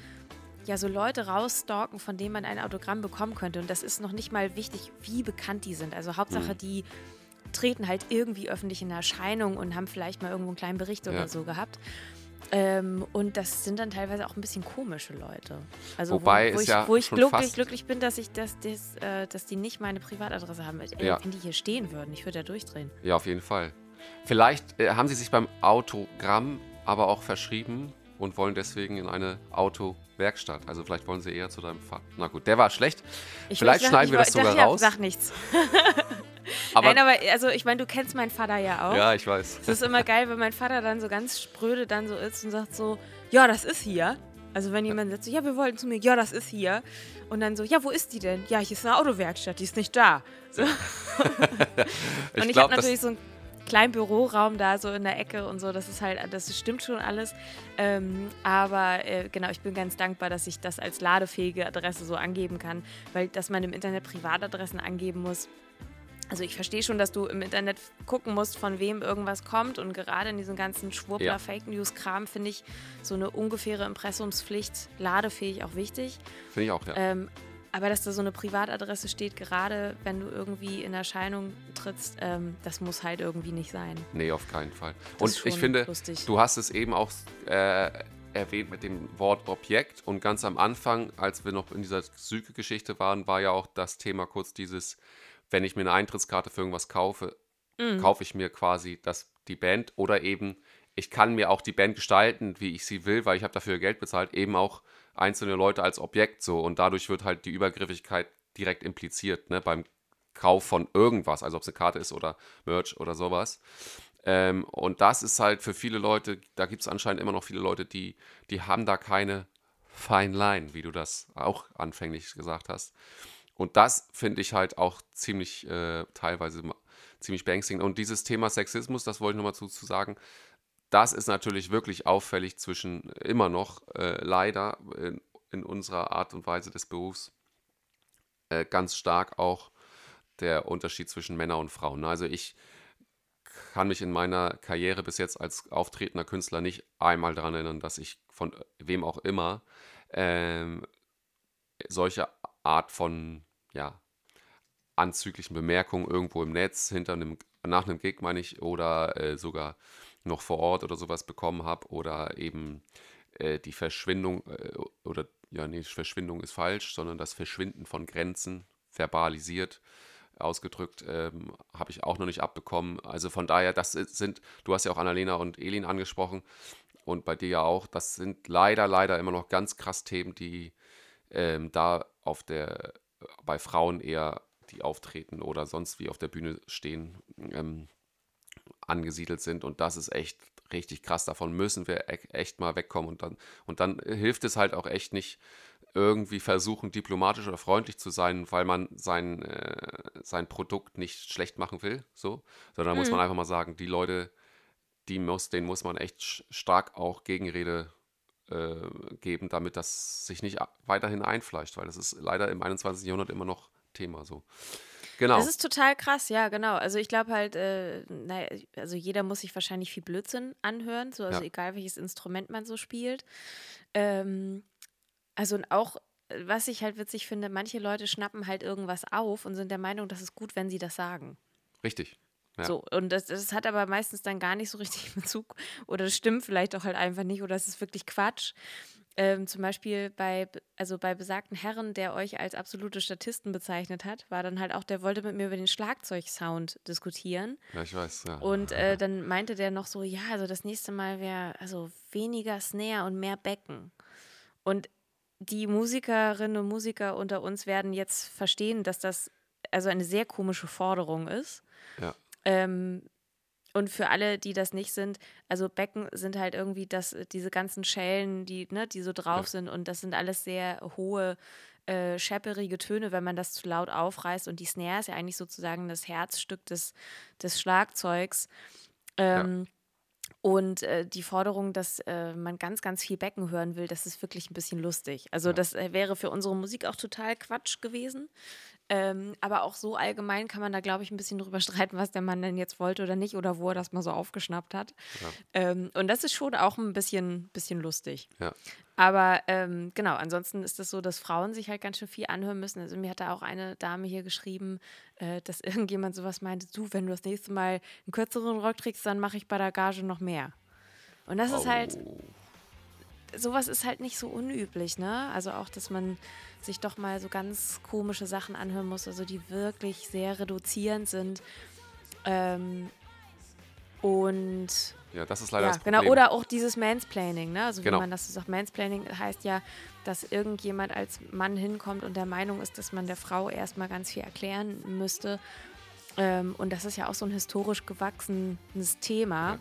ja so Leute rausstalken, von denen man ein Autogramm bekommen könnte. Und das ist noch nicht mal wichtig, wie bekannt die sind. Also Hauptsache, Mhm. die treten halt irgendwie öffentlich in Erscheinung und haben vielleicht mal irgendwo einen kleinen Bericht Ja. oder so gehabt. Ähm, und das sind dann teilweise auch ein bisschen komische Leute. Also Wobei wo, wo ich, ja wo ich glücklich, glücklich bin, dass ich das, das, äh, dass die nicht meine Privatadresse haben. Ey, Ja. Wenn die hier stehen würden, ich würde ja durchdrehen. Ja, auf jeden Fall. Vielleicht äh, haben sie sich beim Autogramm aber auch verschrieben und wollen deswegen in eine Autowerkstatt. Also vielleicht wollen sie eher zu deinem Vater. Na gut, der war schlecht. Ich Vielleicht ich schneiden wir ich das sogar dachte, ja, raus. Sag nichts. Aber, Nein, aber also ich meine, du kennst meinen Vater ja auch. ja, ich weiß. Es ist immer geil, wenn mein Vater dann so ganz spröde dann so ist und sagt so, ja, das ist hier. Also wenn jemand sagt so, ja, wir wollten zu mir, ja, das ist hier. Und dann so, ja, wo ist die denn? Ja, hier ist eine Autowerkstatt, die ist nicht da. So. und Ich ich glaub, habe natürlich so einen kleinen Büroraum da so in der Ecke und so. Das ist halt, das stimmt schon alles. Ähm, aber äh, genau, ich bin ganz dankbar, dass ich das als ladefähige Adresse so angeben kann, weil dass man im Internet Privatadressen angeben muss. Also ich verstehe schon, dass du im Internet gucken musst, von wem irgendwas kommt und gerade in diesem ganzen Schwurbler Ja. Fake News Kram finde ich so eine ungefähre Impressumspflicht ladefähig auch wichtig. Finde ich auch, ja. Ähm, aber dass da so eine Privatadresse steht, gerade wenn du irgendwie in Erscheinung trittst, ähm, das muss halt irgendwie nicht sein. Nee, auf keinen Fall. Das Und ich finde, lustig. du hast es eben auch äh, erwähnt mit dem Wort Objekt. Und ganz am Anfang, als wir noch in dieser Psyche-Geschichte waren, war ja auch das Thema kurz dieses, wenn ich mir eine Eintrittskarte für irgendwas kaufe, Mhm. kaufe ich mir quasi das, die Band oder eben, ich kann mir auch die Band gestalten, wie ich sie will, weil ich habe dafür Geld bezahlt, eben auch einzelne Leute als Objekt so. Und dadurch wird halt die Übergriffigkeit direkt impliziert, ne, beim Kauf von irgendwas, also ob es eine Karte ist oder Merch oder sowas. Ähm, und das ist halt für viele Leute, da gibt es anscheinend immer noch viele Leute, die, die haben da keine Fine Line, wie du das auch anfänglich gesagt hast. Und das finde ich halt auch ziemlich äh, teilweise ziemlich beängstigend. Und dieses Thema Sexismus, das wollte ich nochmal zu, zu sagen, das ist natürlich wirklich auffällig zwischen immer noch, äh, leider in, in unserer Art und Weise des Berufs, äh, ganz stark auch der Unterschied zwischen Männern und Frauen. Also ich kann mich in meiner Karriere bis jetzt als auftretender Künstler nicht einmal daran erinnern, dass ich von wem auch immer ähm, solche Art von ja, anzüglichen Bemerkungen irgendwo im Netz, hinter einem, nach einem Gig meine ich, oder äh, sogar noch vor Ort oder sowas bekommen habe oder eben äh, die Verschwindung äh, oder ja, nee, Verschwindung ist falsch, sondern das Verschwinden von Grenzen verbalisiert ausgedrückt, ähm, habe ich auch noch nicht abbekommen. Also von daher, das sind, du hast ja auch Annalena und Elin angesprochen und bei dir ja auch, das sind leider, leider immer noch ganz krass Themen, die ähm, da auf der, bei Frauen eher, die auftreten oder sonst wie auf der Bühne stehen, ähm, angesiedelt sind und das ist echt richtig krass. Davon müssen wir e echt mal wegkommen und dann, und dann hilft es halt auch echt nicht, irgendwie versuchen, diplomatisch oder freundlich zu sein, weil man sein, äh, sein Produkt nicht schlecht machen will, so, sondern da muss man einfach mal sagen, die Leute, die muss, denen muss man echt stark auch Gegenrede äh, geben, damit das sich nicht weiterhin einfleischt, weil das ist leider im 21. Jahrhundert immer noch Thema so. Genau. Das ist total krass, ja, genau. Also ich glaube halt, äh, naja, also jeder muss sich wahrscheinlich viel Blödsinn anhören, so, also Ja. egal welches Instrument man so spielt. Ähm, also und auch, was ich halt witzig finde, manche Leute schnappen halt irgendwas auf und sind der Meinung, das ist gut, wenn sie das sagen. Richtig. Ja. So, und das, das hat aber meistens dann gar nicht so richtig Bezug oder das stimmt vielleicht auch halt einfach nicht oder es ist wirklich Quatsch. Ähm, zum Beispiel bei, be- also bei besagten Herren, der euch als absolute Statisten bezeichnet hat, war dann halt auch, der wollte mit mir über den Schlagzeugsound diskutieren. Ja, ich weiß, ja. Und äh, dann meinte der noch so, ja, also das nächste Mal wäre also weniger Snare und mehr Becken. Und die Musikerinnen und Musiker unter uns werden jetzt verstehen, dass das also eine sehr komische Forderung ist. Ja. Ähm, und für alle, die das nicht sind, also Becken sind halt irgendwie das, diese ganzen Schellen, die, ne, die so drauf Ja. sind und das sind alles sehr hohe, äh, schepperige Töne, wenn man das zu laut aufreißt. Und die Snare ist ja eigentlich sozusagen das Herzstück des, des Schlagzeugs. Ähm, Und äh, die Forderung, dass äh, man ganz, ganz viel Becken hören will, das ist wirklich ein bisschen lustig. Also das äh, wäre für unsere Musik auch total Quatsch gewesen. Ähm, aber auch so allgemein kann man da, glaube ich, ein bisschen drüber streiten, was der Mann denn jetzt wollte oder nicht oder wo er das mal so aufgeschnappt hat. Ähm, und das ist schon auch ein bisschen, bisschen lustig. Ja. Aber ähm, genau, ansonsten ist es so, dass Frauen sich halt ganz schön viel anhören müssen. Also mir hat da auch eine Dame hier geschrieben, äh, dass irgendjemand sowas meinte, du, wenn du das nächste Mal einen kürzeren Rock trägst, dann mache ich bei der Gage noch mehr. Und das ist halt, Oh. Sowas ist halt nicht so unüblich, ne? Also auch, dass man sich doch mal so ganz komische Sachen anhören muss, also die wirklich sehr reduzierend sind. Ähm, und Ja, das ist leider ja, das Problem. genau, oder auch dieses Mansplaining, ne? Also Genau. wie man das so sagt, Mansplaining heißt ja, dass irgendjemand als Mann hinkommt und der Meinung ist, dass man der Frau erstmal ganz viel erklären müsste. Ähm, und das ist ja auch so ein historisch gewachsenes Thema,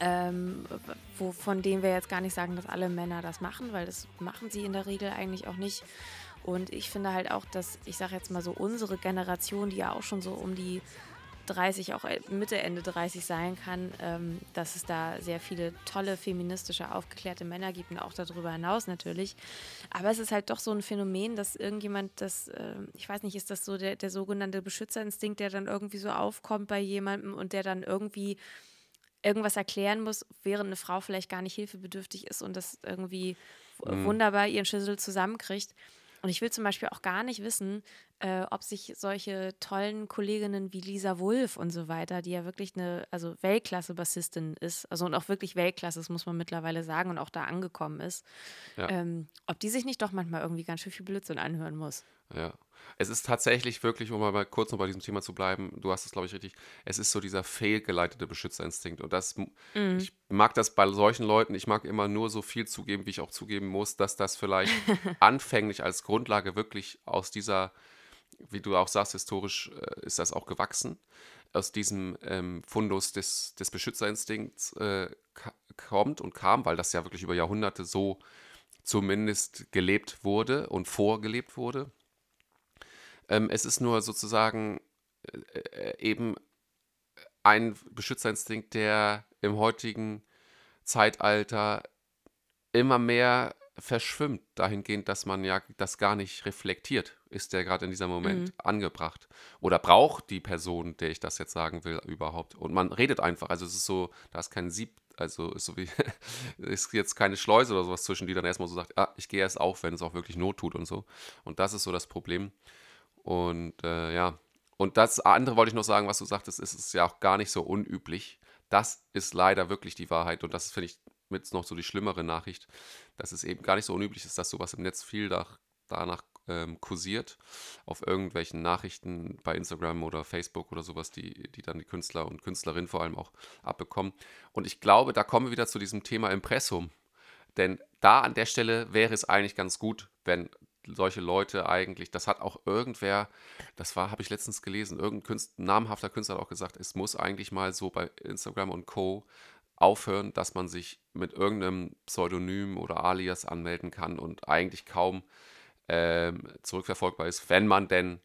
ähm, wo, von dem wir jetzt gar nicht sagen, dass alle Männer das machen, weil das machen sie in der Regel eigentlich auch nicht. Und ich finde halt auch, dass, ich sage jetzt mal so, unsere Generation, die ja auch schon so um die 30, auch Mitte, Ende 30 sein kann, ähm, dass es da sehr viele tolle feministische, aufgeklärte Männer gibt und auch darüber hinaus natürlich. Aber es ist halt doch so ein Phänomen, dass irgendjemand das, äh, ich weiß nicht, ist das so der, der sogenannte Beschützerinstinkt, der dann irgendwie so aufkommt bei jemandem und der dann irgendwie irgendwas erklären muss, während eine Frau vielleicht gar nicht hilfebedürftig ist und das irgendwie w- wunderbar ihren Schüssel zusammenkriegt. Und ich will zum Beispiel auch gar nicht wissen, äh, ob sich solche tollen Kolleginnen wie Lisa Wulff und so weiter, die ja wirklich eine also Weltklasse-Bassistin ist, also und auch wirklich Weltklasse, das muss man mittlerweile sagen und auch da angekommen ist, Ja. ähm, ob die sich nicht doch manchmal irgendwie ganz schön viel Blödsinn anhören muss. Ja. Es ist tatsächlich wirklich, um mal kurz noch bei diesem Thema zu bleiben, du hast es, glaube ich, richtig, es ist so dieser fehlgeleitete Beschützerinstinkt. Und das, ich mag das bei solchen Leuten, ich mag immer nur so viel zugeben, wie ich auch zugeben muss, dass das vielleicht anfänglich als Grundlage wirklich aus dieser, wie du auch sagst, historisch äh, ist das auch gewachsen, aus diesem ähm, Fundus des, des Beschützerinstinkts äh, kommt und kam, weil das ja wirklich über Jahrhunderte so zumindest gelebt wurde und vorgelebt wurde. Ähm, es ist nur sozusagen äh, äh, eben ein Beschützerinstinkt, der im heutigen Zeitalter immer mehr verschwimmt, dahingehend, dass man ja das gar nicht reflektiert. Ist der gerade in diesem Moment angebracht? Oder braucht die Person, der ich das jetzt sagen will, überhaupt? Und man redet einfach. Also es ist so, da ist kein Sieb, also ist so wie, ist jetzt keine Schleuse oder sowas zwischen, die dann erstmal so sagt, ah, ich gehe erst auf, wenn es auch wirklich Not tut und so. Und das ist so das Problem. Und äh, ja, und das andere wollte ich noch sagen, was du sagtest, ist es ja auch gar nicht so unüblich. Das ist leider wirklich die Wahrheit und das finde ich mit noch so die schlimmere Nachricht, dass es eben gar nicht so unüblich ist, dass sowas im Netz viel da, danach ähm, kursiert, auf irgendwelchen Nachrichten bei Instagram oder Facebook oder sowas, die, die dann die Künstler und Künstlerinnen vor allem auch abbekommen. Und ich glaube, da kommen wir wieder zu diesem Thema Impressum. Denn da an der Stelle wäre es eigentlich ganz gut, wenn solche Leute eigentlich, das hat auch irgendwer, das war, habe ich letztens gelesen, irgendein Künstler, namhafter Künstler hat auch gesagt, es muss eigentlich mal so bei Instagram und Co. aufhören, dass man sich mit irgendeinem Pseudonym oder Alias anmelden kann und eigentlich kaum ähm, zurückverfolgbar ist, wenn man denn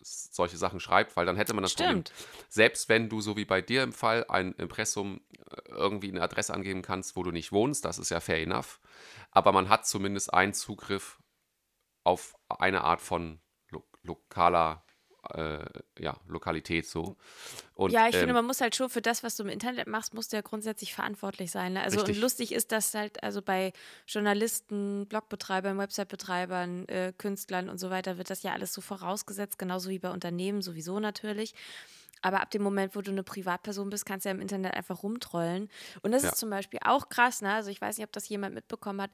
solche Sachen schreibt, weil dann hätte man das Stimmt. Problem, selbst wenn du, so wie bei dir im Fall, ein Impressum äh, irgendwie eine Adresse angeben kannst, wo du nicht wohnst, das ist ja fair enough, aber man hat zumindest einen Zugriff auf eine Art von lo lokaler äh, ja, Lokalität so. Und, ja, ich ähm, finde, man muss halt schon für das, was du im Internet machst, musst du ja grundsätzlich verantwortlich sein. Ne? Also und lustig ist, dass halt also bei Journalisten, Blogbetreibern, Website-Betreibern, äh, Künstlern und so weiter wird das ja alles so vorausgesetzt, genauso wie bei Unternehmen sowieso natürlich. Aber ab dem Moment, wo du eine Privatperson bist, kannst du ja im Internet einfach rumtrollen. Und das Ja. ist zum Beispiel auch krass, ne? Also ich weiß nicht, ob das jemand mitbekommen hat.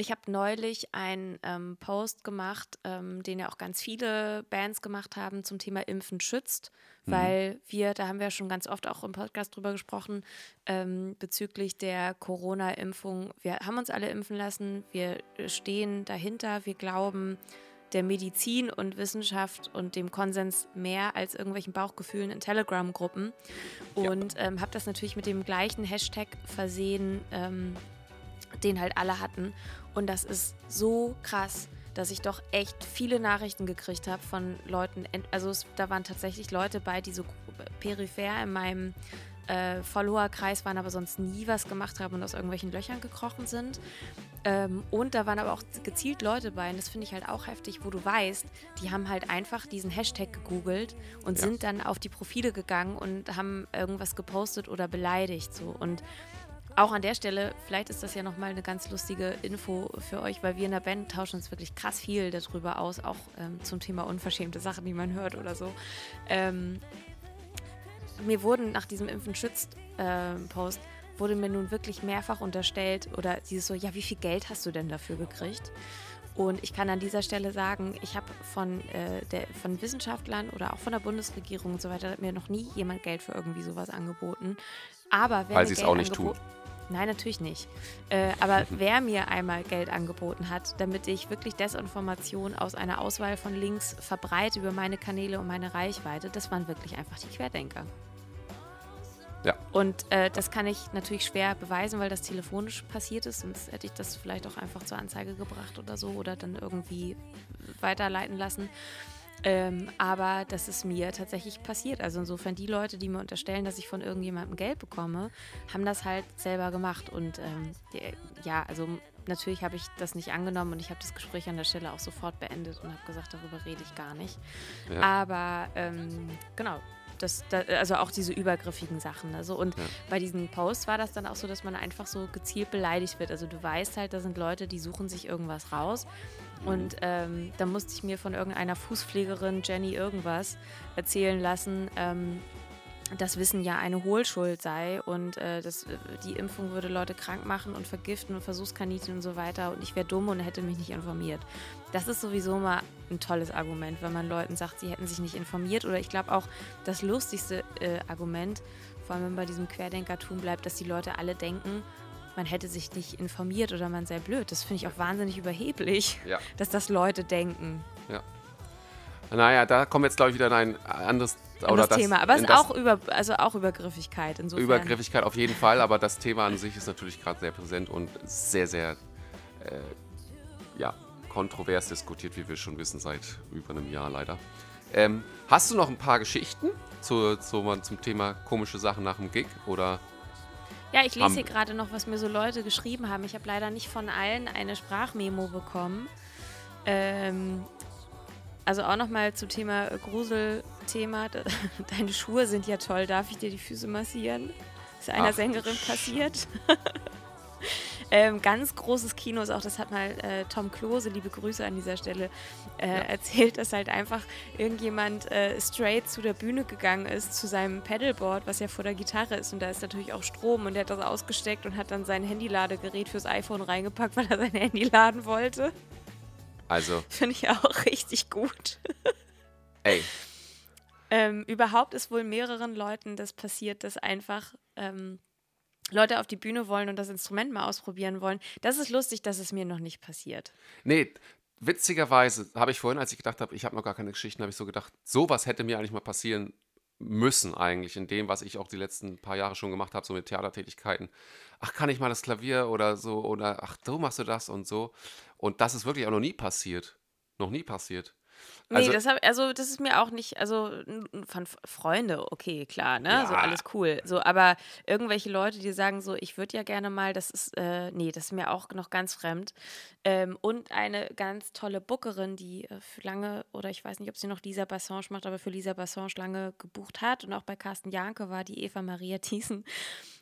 Ich habe neulich einen ähm, Post gemacht, ähm, den ja auch ganz viele Bands gemacht haben zum Thema Impfen schützt, weil wir, da haben wir ja schon ganz oft auch im Podcast drüber gesprochen, ähm, bezüglich der Corona-Impfung. Wir haben uns alle impfen lassen, wir stehen dahinter, wir glauben der Medizin und Wissenschaft und dem Konsens mehr als irgendwelchen Bauchgefühlen in Telegram-Gruppen. Und ähm, habe das natürlich mit dem gleichen Hashtag versehen, ähm, den halt alle hatten. Und das ist so krass, dass ich doch echt viele Nachrichten gekriegt habe von Leuten. Also es, da waren tatsächlich Leute bei, die so peripher in meinem äh, Followerkreis waren, aber sonst nie was gemacht haben und aus irgendwelchen Löchern gekrochen sind. Ähm, und da waren aber auch gezielt Leute bei, und das finde ich halt auch heftig, wo du weißt, die haben halt einfach diesen Hashtag gegoogelt und Ja. sind dann auf die Profile gegangen und haben irgendwas gepostet oder beleidigt. So. Und auch an der Stelle, vielleicht ist das ja nochmal eine ganz lustige Info für euch, weil wir in der Band tauschen uns wirklich krass viel darüber aus, auch ähm, zum Thema unverschämte Sachen, die man hört oder so. Ähm, mir wurden nach diesem Impfen schützt ähm, Post wurde mir nun wirklich mehrfach unterstellt oder dieses so, ja, wie viel Geld hast du denn dafür gekriegt? Und ich kann an dieser Stelle sagen, ich habe von, äh, von Wissenschaftlern oder auch von der Bundesregierung und so weiter mir noch nie jemand Geld für irgendwie sowas angeboten. Aber Weil sie es auch nicht tun. Nein, natürlich nicht. Äh, aber wer mir einmal Geld angeboten hat, damit ich wirklich Desinformation aus einer Auswahl von Links verbreite über meine Kanäle und meine Reichweite, das waren wirklich einfach die Querdenker. Ja. Und äh, das kann ich natürlich schwer beweisen, weil das telefonisch passiert ist. Sonst hätte ich das vielleicht auch einfach zur Anzeige gebracht oder so oder dann irgendwie weiterleiten lassen. Ähm, aber das ist mir tatsächlich passiert. Also insofern die Leute, die mir unterstellen, dass ich von irgendjemandem Geld bekomme, haben das halt selber gemacht. Und ähm, ja, also natürlich habe ich das nicht angenommen und ich habe das Gespräch an der Stelle auch sofort beendet und habe gesagt, darüber rede ich gar nicht. Ja. Aber ähm, genau, das, das, also auch diese übergriffigen Sachen. Also und ja. bei diesen Posts war das dann auch so, dass man einfach so gezielt beleidigt wird. Also du weißt halt, da sind Leute, die suchen sich irgendwas raus. Mhm. Und ähm, da musste ich mir von irgendeiner Fußpflegerin Jenny irgendwas erzählen lassen, ähm, dass Wissen ja eine Hohlschuld sei und äh, das, äh, die Impfung würde Leute krank machen und vergiften und Versuchskaninchen und so weiter und ich wäre dumm und hätte mich nicht informiert. Das ist sowieso mal ein tolles Argument, wenn man Leuten sagt, sie hätten sich nicht informiert oder ich glaube auch das lustigste äh, Argument, vor allem wenn bei diesem Querdenkertum bleibt, dass die Leute alle denken, man hätte sich nicht informiert oder man sei blöd. Das finde ich auch wahnsinnig überheblich, ja. dass das Leute denken. Ja. Naja, da kommen jetzt, glaube ich, wieder in ein anderes oder das Thema. Aber es ist auch, über, also auch Übergriffigkeit. Insofern. Übergriffigkeit auf jeden Fall, aber das Thema an sich ist natürlich gerade sehr präsent und sehr, sehr äh, ja, kontrovers diskutiert, wie wir schon wissen, seit über einem Jahr leider. Ähm, hast du noch ein paar Geschichten zu, zu, zum Thema komische Sachen nach dem Gig? Oder ja, ich lese hier gerade noch, was mir so Leute geschrieben haben. Ich habe leider nicht von allen eine Sprachmemo bekommen. Ähm, also auch nochmal zum Thema Gruselthema. Deine Schuhe sind ja toll. Darf ich dir die Füße massieren? Ist einer Ach, Sängerin passiert. ähm, ganz großes Kino ist auch, das hat mal äh, Tom Klose, liebe Grüße an dieser Stelle, äh, ja. erzählt, dass halt einfach irgendjemand äh, straight zu der Bühne gegangen ist, zu seinem Pedalboard, was ja vor der Gitarre ist. Und da ist natürlich auch Strom und der hat das ausgesteckt und hat dann sein Handyladegerät fürs iPhone reingepackt, weil er sein Handy laden wollte. Also. Finde ich auch richtig gut. Ey. Ähm, überhaupt ist wohl mehreren Leuten das passiert, dass einfach ähm, Leute auf die Bühne wollen und das Instrument mal ausprobieren wollen. Das ist lustig, dass es mir noch nicht passiert. Nee, witzigerweise habe ich vorhin, als ich gedacht habe, ich habe noch gar keine Geschichten, habe ich so gedacht, sowas hätte mir eigentlich mal passieren müssen eigentlich in dem, was ich auch die letzten paar Jahre schon gemacht habe, so mit Theatertätigkeiten. Ach, kann ich mal das Klavier oder so oder ach, so machst du das und so. Und das ist wirklich auch noch nie passiert. Noch nie passiert. Also, nee, das hab, also das ist mir auch nicht, also von Freunde, okay, klar, ne? Ja. So alles cool. So, aber irgendwelche Leute, die sagen so, ich würde ja gerne mal, das ist, äh, nee, das ist mir auch noch ganz fremd. Ähm, und eine ganz tolle Bookerin, die äh, lange, oder ich weiß nicht, ob sie noch Lisa Bassange macht, aber für Lisa Bassange lange gebucht hat und auch bei Carsten Janke war, die Eva Maria Thiessen,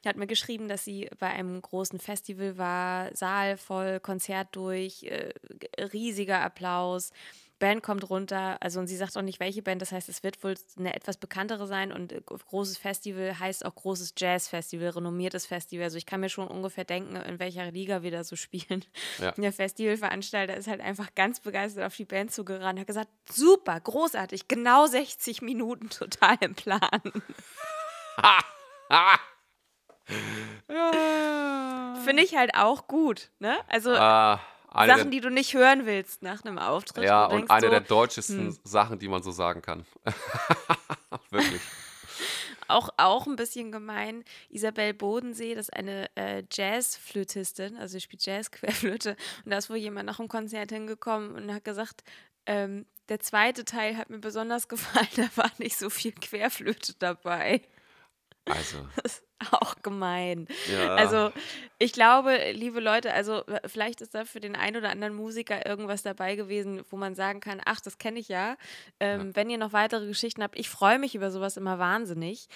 hat mir geschrieben, dass sie bei einem großen Festival war, Saal voll, Konzert durch, äh, riesiger Applaus. Band kommt runter, also und sie sagt auch nicht, welche Band, das heißt, es wird wohl eine etwas bekanntere sein und äh, großes Festival heißt auch großes Jazzfestival, renommiertes Festival. Also ich kann mir schon ungefähr denken, in welcher Liga wir da so spielen. Ja. Der Festivalveranstalter ist halt einfach ganz begeistert auf die Band zugerannt, hat gesagt, super, großartig, genau 60 Minuten total im Plan. Finde ich halt auch gut, ne? Also ah. Sachen, die du nicht hören willst nach einem Auftritt. Ja, und eine so, der deutschesten hm. Sachen, die man so sagen kann. Wirklich. Auch, auch ein bisschen gemein. Isabel Bodensee, das ist eine äh, Jazzflötistin, also sie spielt Jazz-Querflöte. Und da ist wohl jemand nach dem Konzert hingekommen und hat gesagt, ähm, der zweite Teil hat mir besonders gefallen, da war nicht so viel Querflöte dabei. Also. Das auch gemein. Ja. Also, ich glaube, liebe Leute, also vielleicht ist da für den einen oder anderen Musiker irgendwas dabei gewesen, wo man sagen kann, ach, das kenne ich ja. Ähm, ja. Wenn ihr noch weitere Geschichten habt, ich freue mich über sowas immer wahnsinnig.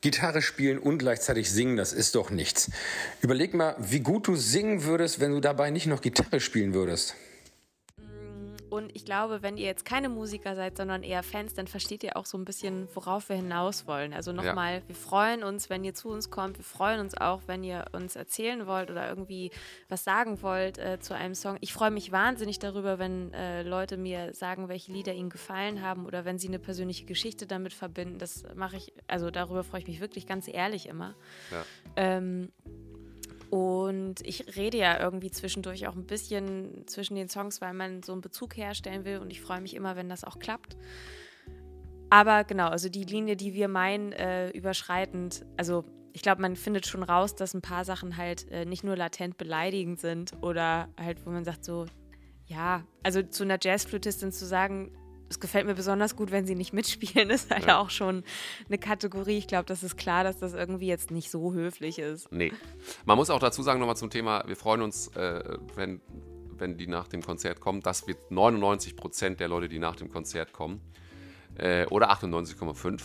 Gitarre spielen und gleichzeitig singen, das ist doch nichts. Überleg mal, wie gut du singen würdest, wenn du dabei nicht noch Gitarre spielen würdest. Und ich glaube, wenn ihr jetzt keine Musiker seid, sondern eher Fans, dann versteht ihr auch so ein bisschen, worauf wir hinaus wollen. Also nochmal, ja. wir freuen uns, wenn ihr zu uns kommt. Wir freuen uns auch, wenn ihr uns erzählen wollt oder irgendwie was sagen wollt äh, zu einem Song. Ich freue mich wahnsinnig darüber, wenn äh, Leute mir sagen, welche Lieder ihnen gefallen haben oder wenn sie eine persönliche Geschichte damit verbinden. Das mache ich, also darüber freue ich mich wirklich ganz ehrlich immer. Ja. Ähm, und ich rede ja irgendwie zwischendurch auch ein bisschen zwischen den Songs, weil man so einen Bezug herstellen will. Und ich freue mich immer, wenn das auch klappt. Aber genau, also die Linie, die wir meinen, äh, überschreitend, also ich glaube, man findet schon raus, dass ein paar Sachen halt äh, nicht nur latent beleidigend sind oder halt, wo man sagt so, ja, also zu einer Jazzflötistin zu sagen, es gefällt mir besonders gut, wenn sie nicht mitspielen, ist halt ja. auch schon eine Kategorie. Ich glaube, das ist klar, dass das irgendwie jetzt nicht so höflich ist. Nee. Man muss auch dazu sagen, nochmal zum Thema, wir freuen uns, äh, wenn, wenn die nach dem Konzert kommen, dass wir 99 Prozent der Leute, die nach dem Konzert kommen, äh, oder 98,5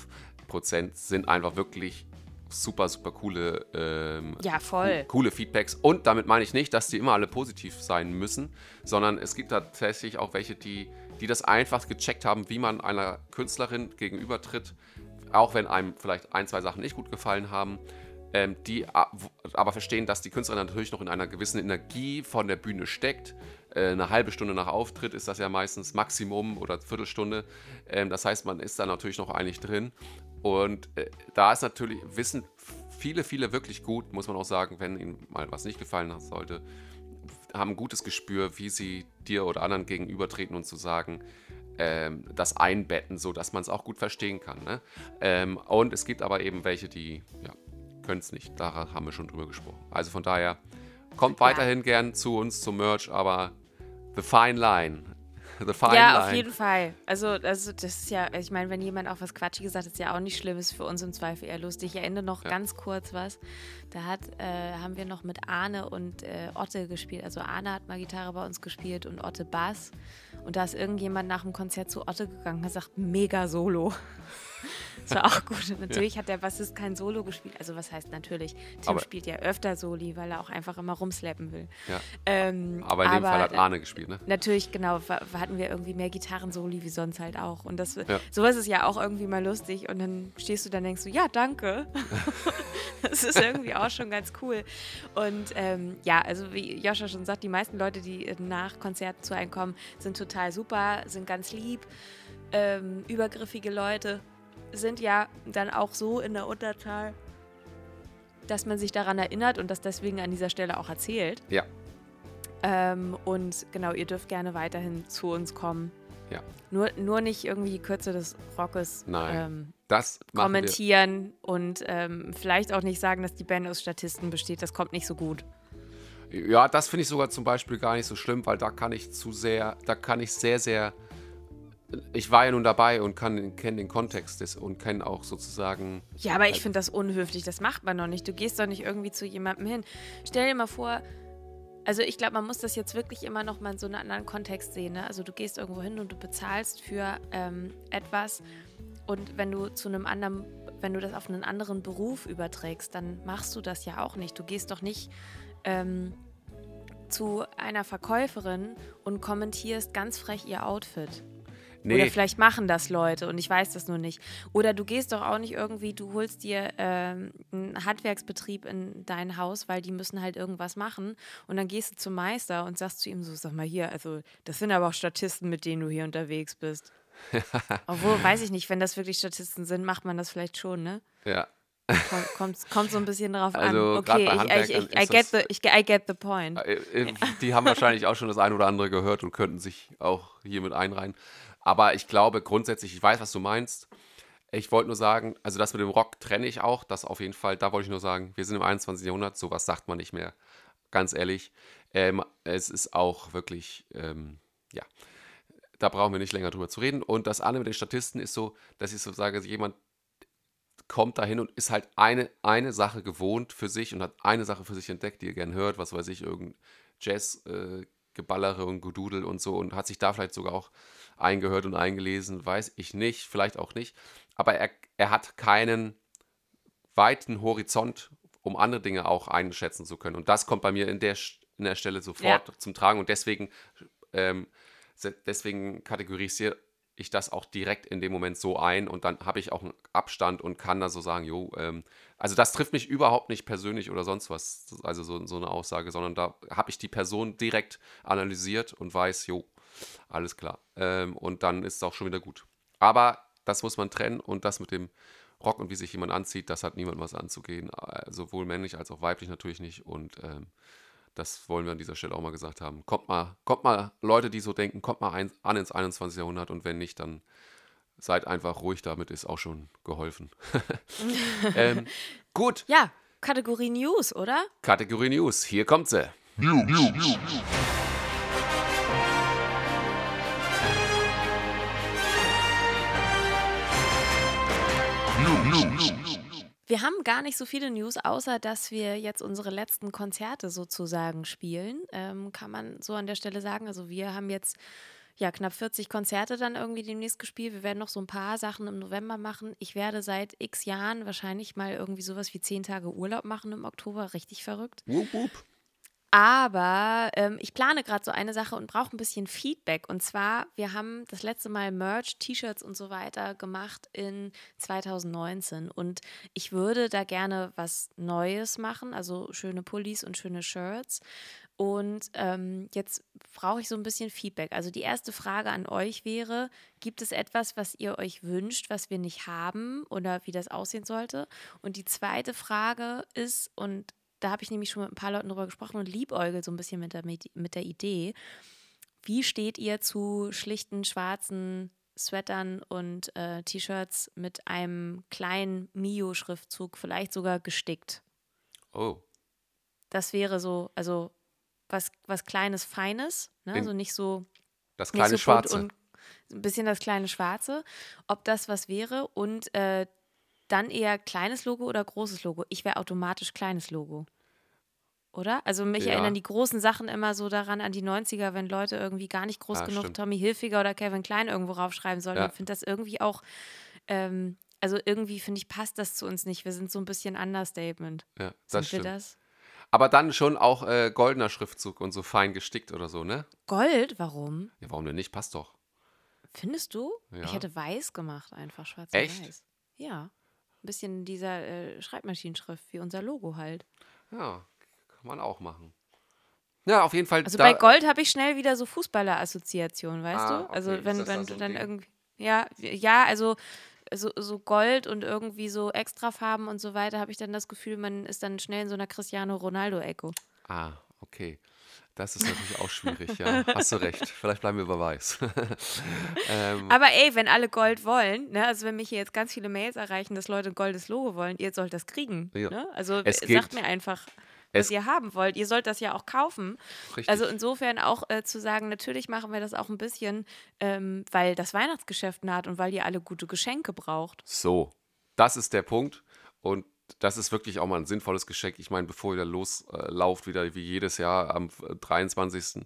Prozent sind einfach wirklich super, super coole, ähm, ja, voll. coole Feedbacks. Und damit meine ich nicht, dass die immer alle positiv sein müssen, sondern es gibt tatsächlich auch welche, die die das einfach gecheckt haben, wie man einer Künstlerin gegenübertritt, auch wenn einem vielleicht ein, zwei Sachen nicht gut gefallen haben, ähm, die aber verstehen, dass die Künstlerin natürlich noch in einer gewissen Energie von der Bühne steckt. Äh, eine halbe Stunde nach Auftritt ist das ja meistens Maximum oder Viertelstunde. Ähm, das heißt, man ist da natürlich noch eigentlich drin. Und äh, da ist natürlich, wissen viele, viele wirklich gut, muss man auch sagen, wenn ihnen mal was nicht gefallen hat, sollte, haben ein gutes Gespür, wie sie dir oder anderen gegenübertreten und zu sagen, ähm, das einbetten, sodass man es auch gut verstehen kann. Ne? Ähm, und es gibt aber eben welche, die ja, können es nicht. Da haben wir schon drüber gesprochen. Also von daher, kommt weiterhin ja. gern zu uns zum Merch, aber the fine line The fine ja, line. auf jeden Fall. Also, also das ist ja, ich meine, wenn jemand auch was Quatschiges sagt, ist ja auch nicht schlimm, ist für uns im Zweifel eher lustig. Ich erinnere noch ja. ganz kurz was. Da hat, äh, haben wir noch mit Arne und äh, Otte gespielt. Also Arne hat mal Gitarre bei uns gespielt und Otte Bass. Und da ist irgendjemand nach dem Konzert zu Otte gegangen und hat gesagt, mega Solo. Das war auch gut. natürlich ja. hat der Bassist kein Solo gespielt. Also was heißt natürlich? Tim aber spielt ja öfter Soli, weil er auch einfach immer rumslappen will. Ja. Ähm, aber in dem aber Fall hat Arne gespielt, ne? Natürlich, genau. Hatten wir irgendwie mehr Gitarren-Soli wie sonst halt auch. Und das, ja. sowas ist ja auch irgendwie mal lustig. Und dann stehst du dann und denkst du, ja, danke. das ist irgendwie auch schon ganz cool. Und ähm, ja, also wie Joscha schon sagt, die meisten Leute, die nach Konzerten zu einem kommen, sind total super, sind ganz lieb. Ähm, übergriffige Leute sind ja dann auch so in der Unterzahl, dass man sich daran erinnert und das deswegen an dieser Stelle auch erzählt. Ja. Ähm, und genau, ihr dürft gerne weiterhin zu uns kommen. Ja. Nur, nur nicht irgendwie die Kürze des Rockes ähm, das kommentieren wir. und ähm, vielleicht auch nicht sagen, dass die Band aus Statisten besteht. Das kommt nicht so gut. Ja, das finde ich sogar zum Beispiel gar nicht so schlimm, weil da kann ich zu sehr, da kann ich sehr, sehr ich war ja nun dabei und kenne den Kontext des, und kenne auch sozusagen. Ja, aber ich halt finde das unhöflich. Das macht man doch nicht. Du gehst doch nicht irgendwie zu jemandem hin. Stell dir mal vor, also ich glaube, man muss das jetzt wirklich immer noch mal in so einem anderen Kontext sehen. Ne? Also du gehst irgendwo hin und du bezahlst für ähm, etwas und wenn du zu einem anderen, wenn du das auf einen anderen Beruf überträgst, dann machst du das ja auch nicht. Du gehst doch nicht ähm, zu einer Verkäuferin und kommentierst ganz frech ihr Outfit. Nee. Oder vielleicht machen das Leute und ich weiß das nur nicht. Oder du gehst doch auch nicht irgendwie, du holst dir ähm, einen Handwerksbetrieb in dein Haus, weil die müssen halt irgendwas machen. Und dann gehst du zum Meister und sagst zu ihm so, sag mal hier, also das sind aber auch Statisten, mit denen du hier unterwegs bist. Obwohl, weiß ich nicht, wenn das wirklich Statisten sind, macht man das vielleicht schon, ne? Ja. Kommt, kommt so ein bisschen drauf also, an. Okay, ich, ich, ich, I, get the, ich, I get the point. Äh, äh, die haben wahrscheinlich auch schon das ein oder andere gehört und könnten sich auch hier mit einreihen. Aber ich glaube grundsätzlich, ich weiß, was du meinst. Ich wollte nur sagen, also das mit dem Rock trenne ich auch, das auf jeden Fall. Da wollte ich nur sagen, wir sind im 21. Jahrhundert, sowas sagt man nicht mehr. Ganz ehrlich. Ähm, es ist auch wirklich, ähm, ja, da brauchen wir nicht länger drüber zu reden. Und das andere mit den Statisten ist so, dass ich so sage, jemand kommt dahin und ist halt eine, eine Sache gewohnt für sich und hat eine Sache für sich entdeckt, die er gern hört, was weiß ich, irgendein Jazz, äh, Geballere und Gedudel und so und hat sich da vielleicht sogar auch eingehört und eingelesen, weiß ich nicht, vielleicht auch nicht. Aber er, er hat keinen weiten Horizont, um andere Dinge auch einschätzen zu können. Und das kommt bei mir in der, in der Stelle sofort ja. zum Tragen. Und deswegen ähm, deswegen kategorisiere ich das auch direkt in dem Moment so ein und dann habe ich auch einen Abstand und kann da so sagen, jo, ähm, also das trifft mich überhaupt nicht persönlich oder sonst was, also so, so eine Aussage, sondern da habe ich die Person direkt analysiert und weiß, jo, alles klar. Ähm, und dann ist es auch schon wieder gut. Aber das muss man trennen und das mit dem Rock und wie sich jemand anzieht, das hat niemand was anzugehen. Äh, Sowohl männlich als auch weiblich natürlich nicht. Und ähm, das wollen wir an dieser Stelle auch mal gesagt haben. Kommt mal, kommt mal, Leute, die so denken, kommt mal ein, an ins 21. Jahrhundert und wenn nicht, dann seid einfach ruhig, damit ist auch schon geholfen. ähm, gut, Ja, Kategorie News, oder? Kategorie News, hier kommt sie. Wir haben gar nicht so viele News, außer dass wir jetzt unsere letzten Konzerte sozusagen spielen. Ähm, kann man so an der Stelle sagen. Also wir haben jetzt ja knapp 40 Konzerte dann irgendwie demnächst gespielt. Wir werden noch so ein paar Sachen im November machen. Ich werde seit x Jahren wahrscheinlich mal irgendwie sowas wie 10 Tage Urlaub machen im Oktober. Richtig verrückt. Wup, wup. Aber ähm, ich plane gerade so eine Sache und brauche ein bisschen Feedback. Und zwar, wir haben das letzte Mal Merch, T-Shirts und so weiter gemacht in 2019. Und ich würde da gerne was Neues machen, also schöne Pullis und schöne Shirts. Und ähm, jetzt brauche ich so ein bisschen Feedback. Also die erste Frage an euch wäre, gibt es etwas, was ihr euch wünscht, was wir nicht haben oder wie das aussehen sollte? Und die zweite Frage ist, und da habe ich nämlich schon mit ein paar Leuten drüber gesprochen und liebäugel so ein bisschen mit der, mit der Idee. Wie steht ihr zu schlichten schwarzen Sweatern und äh, T-Shirts mit einem kleinen Mio-Schriftzug, vielleicht sogar gestickt? Oh, Das wäre so, also was, was Kleines, Feines, ne? Also nicht so das kleine so Schwarze. ein bisschen das kleine Schwarze, ob das was wäre und äh, dann eher kleines Logo oder großes Logo. Ich wäre automatisch kleines Logo. Oder? Also mich Ja. erinnern die großen Sachen immer so daran an die 90er, wenn Leute irgendwie gar nicht groß Ah, genug stimmt. Tommy Hilfiger oder Kevin Klein irgendwo raufschreiben sollten. Ja. Ich finde das irgendwie auch, ähm, also irgendwie finde ich, passt das zu uns nicht. Wir sind so ein bisschen Understatement. ja, Sind das wir stimmt. das? Aber dann schon auch äh, goldener Schriftzug und so fein gestickt oder so, ne? Gold? Warum? Ja, warum denn nicht? Passt doch. Findest du? Ja. Ich hätte weiß gemacht, einfach schwarz Echt? und weiß. Ja. Ein bisschen dieser äh, Schreibmaschinenschrift, wie unser Logo halt. Ja, kann man auch machen. Ja, auf jeden Fall. Also bei Gold habe ich schnell wieder so Fußballer-Assoziationen, weißt Ah, du? Also okay. Ist wenn, wenn du dann Ding? irgendwie. Ja, ja, also so, so Gold und irgendwie so Extrafarben und so weiter, habe ich dann das Gefühl, man ist dann schnell in so einer Cristiano Ronaldo-Echo. Ah, okay. Das ist natürlich auch schwierig, ja. Hast du recht. Vielleicht bleiben wir bei weiß. ähm, Aber ey, wenn alle Gold wollen, ne, also wenn mich hier jetzt ganz viele Mails erreichen, dass Leute ein goldes Logo wollen, ihr sollt das kriegen. Ja. Ne? Also Es sagt mir einfach, es- was ihr haben wollt. Ihr sollt das ja auch kaufen. richtig. Also insofern auch äh, zu sagen, natürlich machen wir das auch ein bisschen, ähm, weil das Weihnachtsgeschäft naht und weil ihr alle gute Geschenke braucht. So, das ist der Punkt. Und das ist wirklich auch mal ein sinnvolles Geschenk. Ich meine, bevor ihr loslauft, wieder wie jedes Jahr am 23.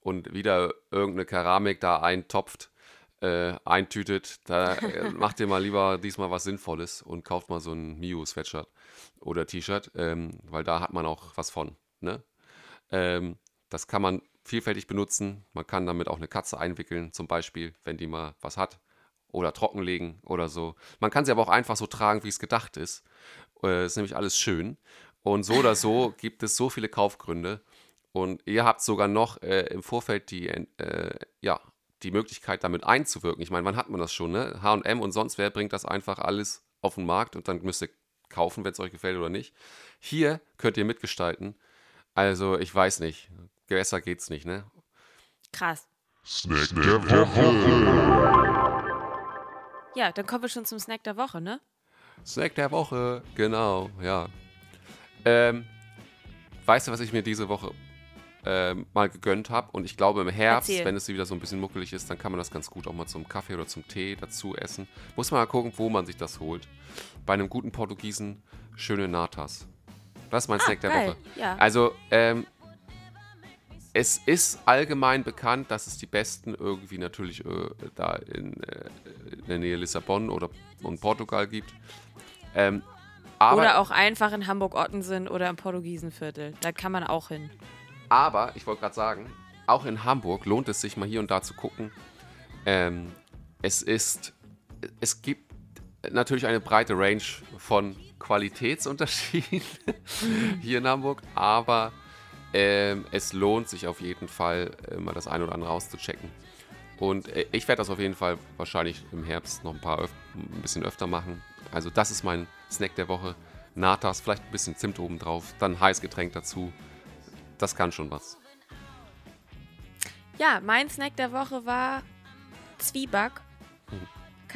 und wieder irgendeine Keramik da eintopft, äh, eintütet, da äh, macht ihr mal lieber diesmal was Sinnvolles und kauft mal so ein Mio-Sweatshirt oder T-Shirt, ähm, weil da hat man auch was von. Ne? Ähm, das kann man vielfältig benutzen. Man kann damit auch eine Katze einwickeln, zum Beispiel, wenn die mal was hat. Oder trockenlegen oder so. Man kann sie aber auch einfach so tragen, wie es gedacht ist. Äh, ist nämlich alles schön. Und so oder so gibt es so viele Kaufgründe. Und ihr habt sogar noch äh, im Vorfeld die, äh, ja, die Möglichkeit, damit einzuwirken. Ich meine, wann hat man das schon? Ne? HM und sonst wer bringt das einfach alles auf den Markt und dann müsst ihr kaufen, wenn es euch gefällt oder nicht. Hier könnt ihr mitgestalten. Also, ich weiß nicht. Besser geht's nicht, ne? Krass. Snack der Woche. Ja, dann kommen wir schon zum Snack der Woche, ne? Snack der Woche, genau, ja. Ähm, weißt du, was ich mir diese Woche ähm, mal gegönnt habe? Und ich glaube, im Herbst, Erzähl. wenn es wieder so ein bisschen muckelig ist, dann kann man das ganz gut auch mal zum Kaffee oder zum Tee dazu essen. Muss man mal gucken, wo man sich das holt. Bei einem guten Portugiesen schöne Natas. Das ist mein Snack der Ah, geil, Woche. ja. Also, ähm, es ist allgemein bekannt, dass es die besten irgendwie natürlich äh, da in, äh, in der Nähe Lissabon oder und Portugal gibt. Ähm, oder auch einfach in Hamburg-Ottensen oder im Portugiesenviertel. Da kann man auch hin. aber, ich wollte gerade sagen, auch in Hamburg lohnt es sich mal hier und da zu gucken. Ähm, es ist, es gibt natürlich eine breite Range von Qualitätsunterschieden hier in Hamburg, aber ähm, es lohnt sich auf jeden Fall, äh, mal das eine oder andere auszuchecken. Und äh, ich werde das auf jeden Fall wahrscheinlich im Herbst noch ein paar ein bisschen öfter machen. Also das ist mein Snack der Woche. Natas, vielleicht ein bisschen Zimt oben drauf, dann Heißgetränk dazu. Das kann schon was. Ja, mein Snack der Woche war Zwieback.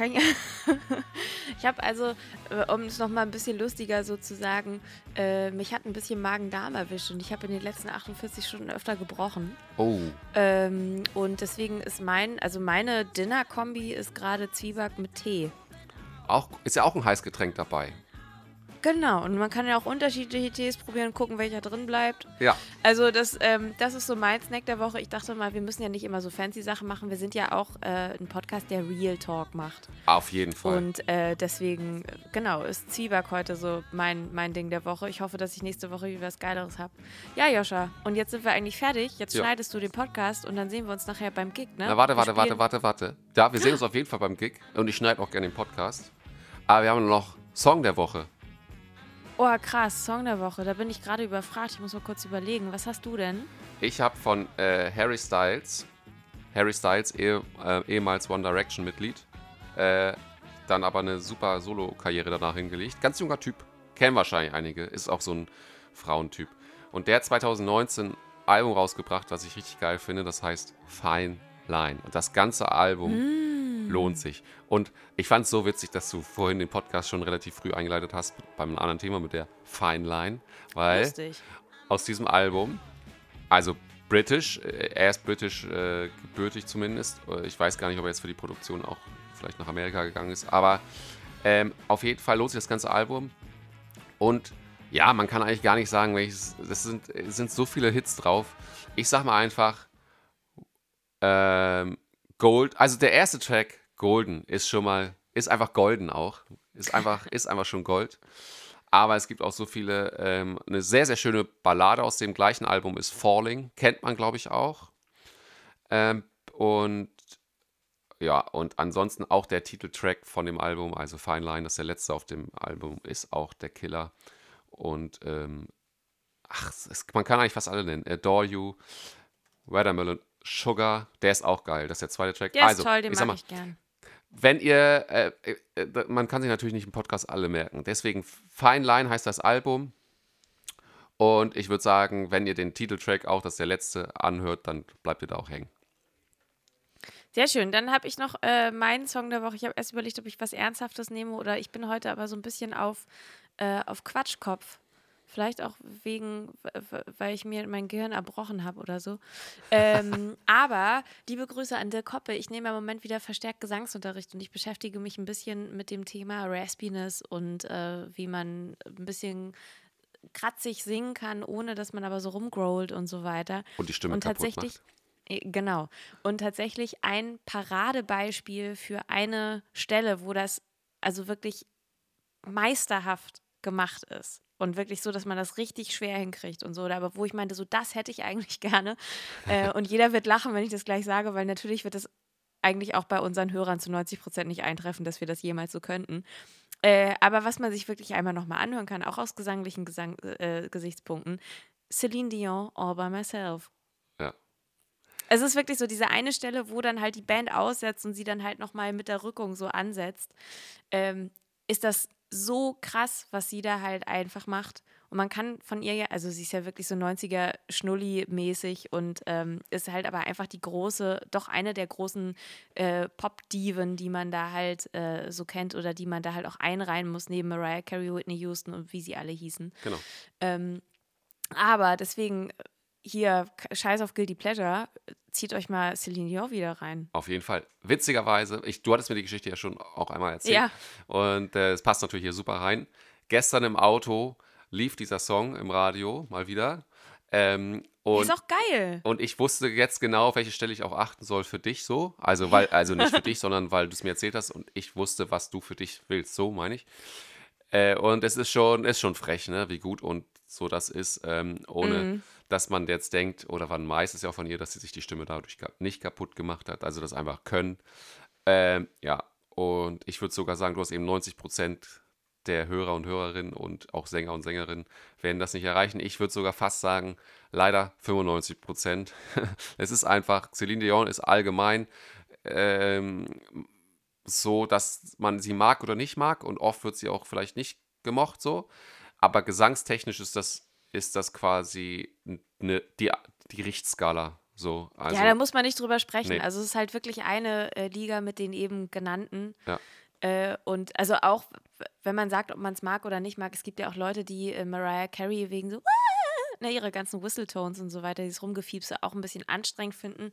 Ich ich habe also, äh, um es nochmal ein bisschen lustiger so zu sagen, äh, mich hat ein bisschen Magen-Darm erwischt und ich habe in den letzten 48 Stunden öfter gebrochen. Oh, Ähm, und deswegen ist mein, also meine Dinner-Kombi ist gerade Zwieback mit Tee. Auch, ist ja auch ein Heißgetränk dabei. Genau, und man kann ja auch unterschiedliche Tees probieren und gucken, welcher drin bleibt. Ja, Also das, ähm, das ist so mein Snack der Woche. Ich dachte mal, wir müssen ja nicht immer so fancy Sachen machen. Wir sind ja auch äh, ein Podcast, der Real Talk macht. auf jeden Fall. Und äh, deswegen, genau, ist Zwieback heute so mein, mein Ding der Woche. Ich hoffe, dass ich nächste Woche wieder was Geileres habe. Ja, Joscha, und jetzt sind wir eigentlich fertig. Jetzt Ja. schneidest du den Podcast und dann sehen wir uns nachher beim Gig, ne? Na, warte, warte, warte, warte, warte. Ja, wir sehen uns auf jeden Fall beim Gig und ich schneide auch gerne den Podcast. Aber wir haben noch Song der Woche. Oh, krass, Song der Woche. Da bin ich gerade überfragt. Ich muss mal kurz überlegen. Was hast du denn? Ich habe von äh, Harry Styles, Harry Styles, eh, äh, ehemals One Direction Mitglied, äh, dann aber eine super Solo-Karriere danach hingelegt. Ganz junger Typ, kennen wahrscheinlich einige, ist auch so ein Frauentyp. Und der hat 2019 ein Album rausgebracht, was ich richtig geil finde, das heißt Fine Line. Und das ganze Album lohnt sich. Und ich fand es so witzig, dass du vorhin den Podcast schon relativ früh eingeleitet hast beim anderen Thema mit der Fine Line, weil Lustig. aus diesem Album. Also britisch, äh, er ist britisch äh, gebürtig zumindest. Äh, Ich weiß gar nicht, ob er jetzt für die Produktion auch vielleicht nach Amerika gegangen ist. Aber ähm, auf jeden Fall lohnt sich das ganze Album. Und ja, man kann eigentlich gar nicht sagen, welches. Das sind, es sind so viele Hits drauf. Ich sag mal einfach ähm, Gold. Also der erste Track, Golden, ist schon mal, ist einfach golden auch. Ist einfach, ist einfach schon Gold. Aber es gibt auch so viele. Ähm, eine sehr, sehr schöne Ballade aus dem gleichen Album ist Falling. Kennt man, glaube ich, auch. Ähm, und ja, und ansonsten auch der Titeltrack von dem Album, also Fine Line, das ist der letzte auf dem Album, ist auch der Killer. Und ähm, ach, es, man kann eigentlich fast alle nennen. Adore You, Watermelon Sugar, der ist auch geil. Das ist der zweite Track. Der also, ist toll, den ich mag mal, ich gern. Wenn ihr, äh, äh, man kann sich natürlich nicht im Podcast alle merken. Deswegen Fine Line heißt das Album. Und ich würde sagen, wenn ihr den Titeltrack auch, das ist der letzte, anhört, dann bleibt ihr da auch hängen. Sehr schön. Dann habe ich noch äh, meinen Song der Woche. Ich habe erst überlegt, ob ich was Ernsthaftes nehme oder ich bin heute aber so ein bisschen auf, äh, auf Quatschkopf. Vielleicht auch wegen, weil ich mir mein Gehirn erbrochen habe oder so. Ähm, aber liebe Grüße an Dirk Koppe. Ich nehme im Moment wieder verstärkt Gesangsunterricht und ich beschäftige mich ein bisschen mit dem Thema Raspiness und äh, wie man ein bisschen kratzig singen kann, ohne dass man aber so rumgrowlt und so weiter. Und die Stimme Und kaputt tatsächlich, macht. äh, genau. Und tatsächlich ein Paradebeispiel für eine Stelle, wo das also wirklich meisterhaft gemacht ist. Und wirklich so, dass man das richtig schwer hinkriegt und so. Aber wo ich meinte, so das hätte ich eigentlich gerne. Äh, und jeder wird lachen, wenn ich das gleich sage, weil natürlich wird es eigentlich auch bei unseren Hörern zu 90 Prozent nicht eintreffen, dass wir das jemals so könnten. Äh, aber was man sich wirklich einmal nochmal anhören kann, auch aus gesanglichen Gesang äh, Gesichtspunkten, Celine Dion, All by Myself. Ja. Es ist wirklich so diese eine Stelle, wo dann halt die Band aussetzt und sie dann halt nochmal mit der Rückung so ansetzt. Ähm, ist das so krass, was sie da halt einfach macht. Und man kann von ihr ja, also sie ist ja wirklich so 90er Schnulli-mäßig und ähm, ist halt aber einfach die große, doch eine der großen äh, Pop-Diven, die man da halt äh, so kennt oder die man da halt auch einreihen muss, neben Mariah Carey, Whitney Houston und wie sie alle hießen. Genau. Ähm, aber deswegen hier, Scheiß auf Guilty Pleasure, zieht euch mal Celine Dion wieder rein. Auf jeden Fall. Witzigerweise, ich, du hattest mir die Geschichte ja schon auch einmal erzählt. Ja. Und äh, es passt natürlich hier super rein. Gestern im Auto lief dieser Song im Radio mal wieder. Ähm, und, ist auch geil. und ich wusste jetzt genau, auf welche Stelle ich auch achten soll für dich so. Also, weil, also nicht für dich, sondern weil du es mir erzählt hast und ich wusste, was du für dich willst. So meine ich. Äh, und es ist schon, ist schon frech, ne? wie gut und so das ist, ähm, ohne dass man jetzt denkt, oder man weiß es ja auch von ihr, dass sie sich die Stimme dadurch nicht kaputt gemacht hat, also das einfach können. Ähm, ja, und ich würde sogar sagen, du hast eben 90 Prozent der Hörer und Hörerinnen und auch Sänger und Sängerinnen werden das nicht erreichen. Ich würde sogar fast sagen, leider 95 Prozent. es ist einfach, Celine Dion ist allgemein ähm, so, dass man sie mag oder nicht mag und oft wird sie auch vielleicht nicht gemocht so, aber gesangstechnisch ist das, ist das quasi eine, die, die Richtskala so. Also, ja, da muss man nicht drüber sprechen. Nee. Also es ist halt wirklich eine äh, Liga mit den eben genannten. Ja. Äh, und also auch, wenn man sagt, ob man es mag oder nicht mag, es gibt ja auch Leute, die äh, Mariah Carey wegen so ne, ihre ganzen Whistletones und so weiter, dieses Rumgefiepse auch ein bisschen anstrengend finden.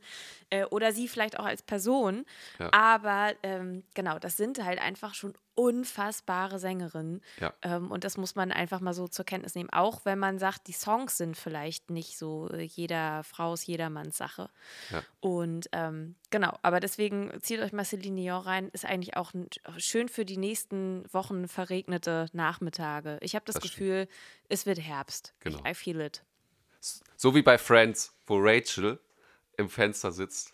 Äh, oder sie vielleicht auch als Person. Ja. Aber ähm, genau, das sind halt einfach schon unfassbare Sängerinnen. Ja. Ähm, und das muss man einfach mal so zur Kenntnis nehmen. Auch wenn man sagt, die Songs sind vielleicht nicht so äh, jeder Fraus, jedermanns Sache. Ja. Und ähm, genau, aber deswegen zieht euch mal Celine Dion rein. Ist eigentlich auch schön für die nächsten Wochen verregnete Nachmittage. Ich habe das, Das stimmt. Es wird Herbst. Genau. Ich, I feel it. So wie bei Friends, wo Rachel im Fenster sitzt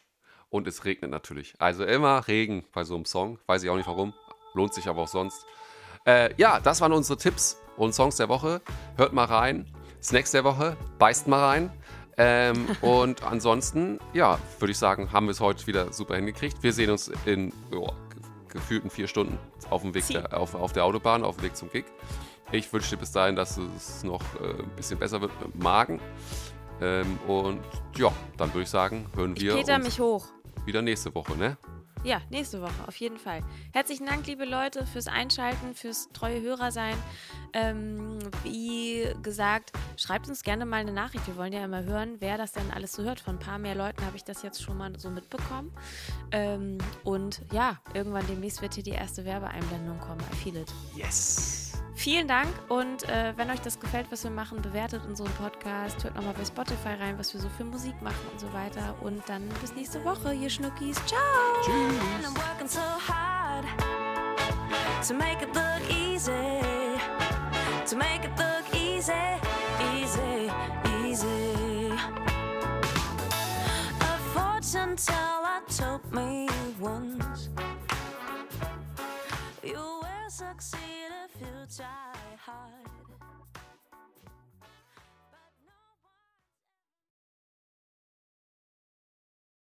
und es regnet natürlich. Also immer Regen bei so einem Song. Weiß ich auch nicht warum. Lohnt sich aber auch sonst. Äh, ja, das waren unsere Tipps und Songs der Woche. Hört mal rein. Snacks der Woche, beißt mal rein. Ähm, und ansonsten, ja, würde ich sagen, haben wir es heute wieder super hingekriegt. Wir sehen uns in ge- gefühlten vier Stunden auf dem Weg der, auf, auf der Autobahn, auf dem Weg zum Gig. Ich wünsche dir bis dahin, dass es noch äh, ein bisschen besser wird mit dem Magen. Ähm, und ja, dann würde ich sagen, hören Ich wir peter uns mich hoch. wieder nächste Woche, ne? Ja, nächste Woche, auf jeden Fall. Herzlichen Dank, liebe Leute, fürs Einschalten, fürs treue Hörer sein. Ähm, wie gesagt, schreibt uns gerne mal eine Nachricht. Wir wollen ja immer hören, wer das denn alles so hört. Von ein paar mehr Leuten habe ich das jetzt schon mal so mitbekommen. Ähm, und ja, irgendwann demnächst wird hier die erste Werbeeinblendung kommen. I feel it. Yes! Vielen Dank und äh, wenn euch das gefällt, was wir machen, bewertet unseren Podcast, hört nochmal bei Spotify rein, was wir so für Musik machen und so weiter. Und dann bis nächste Woche, ihr Schnuckis. Ciao! And succeed if you try hard.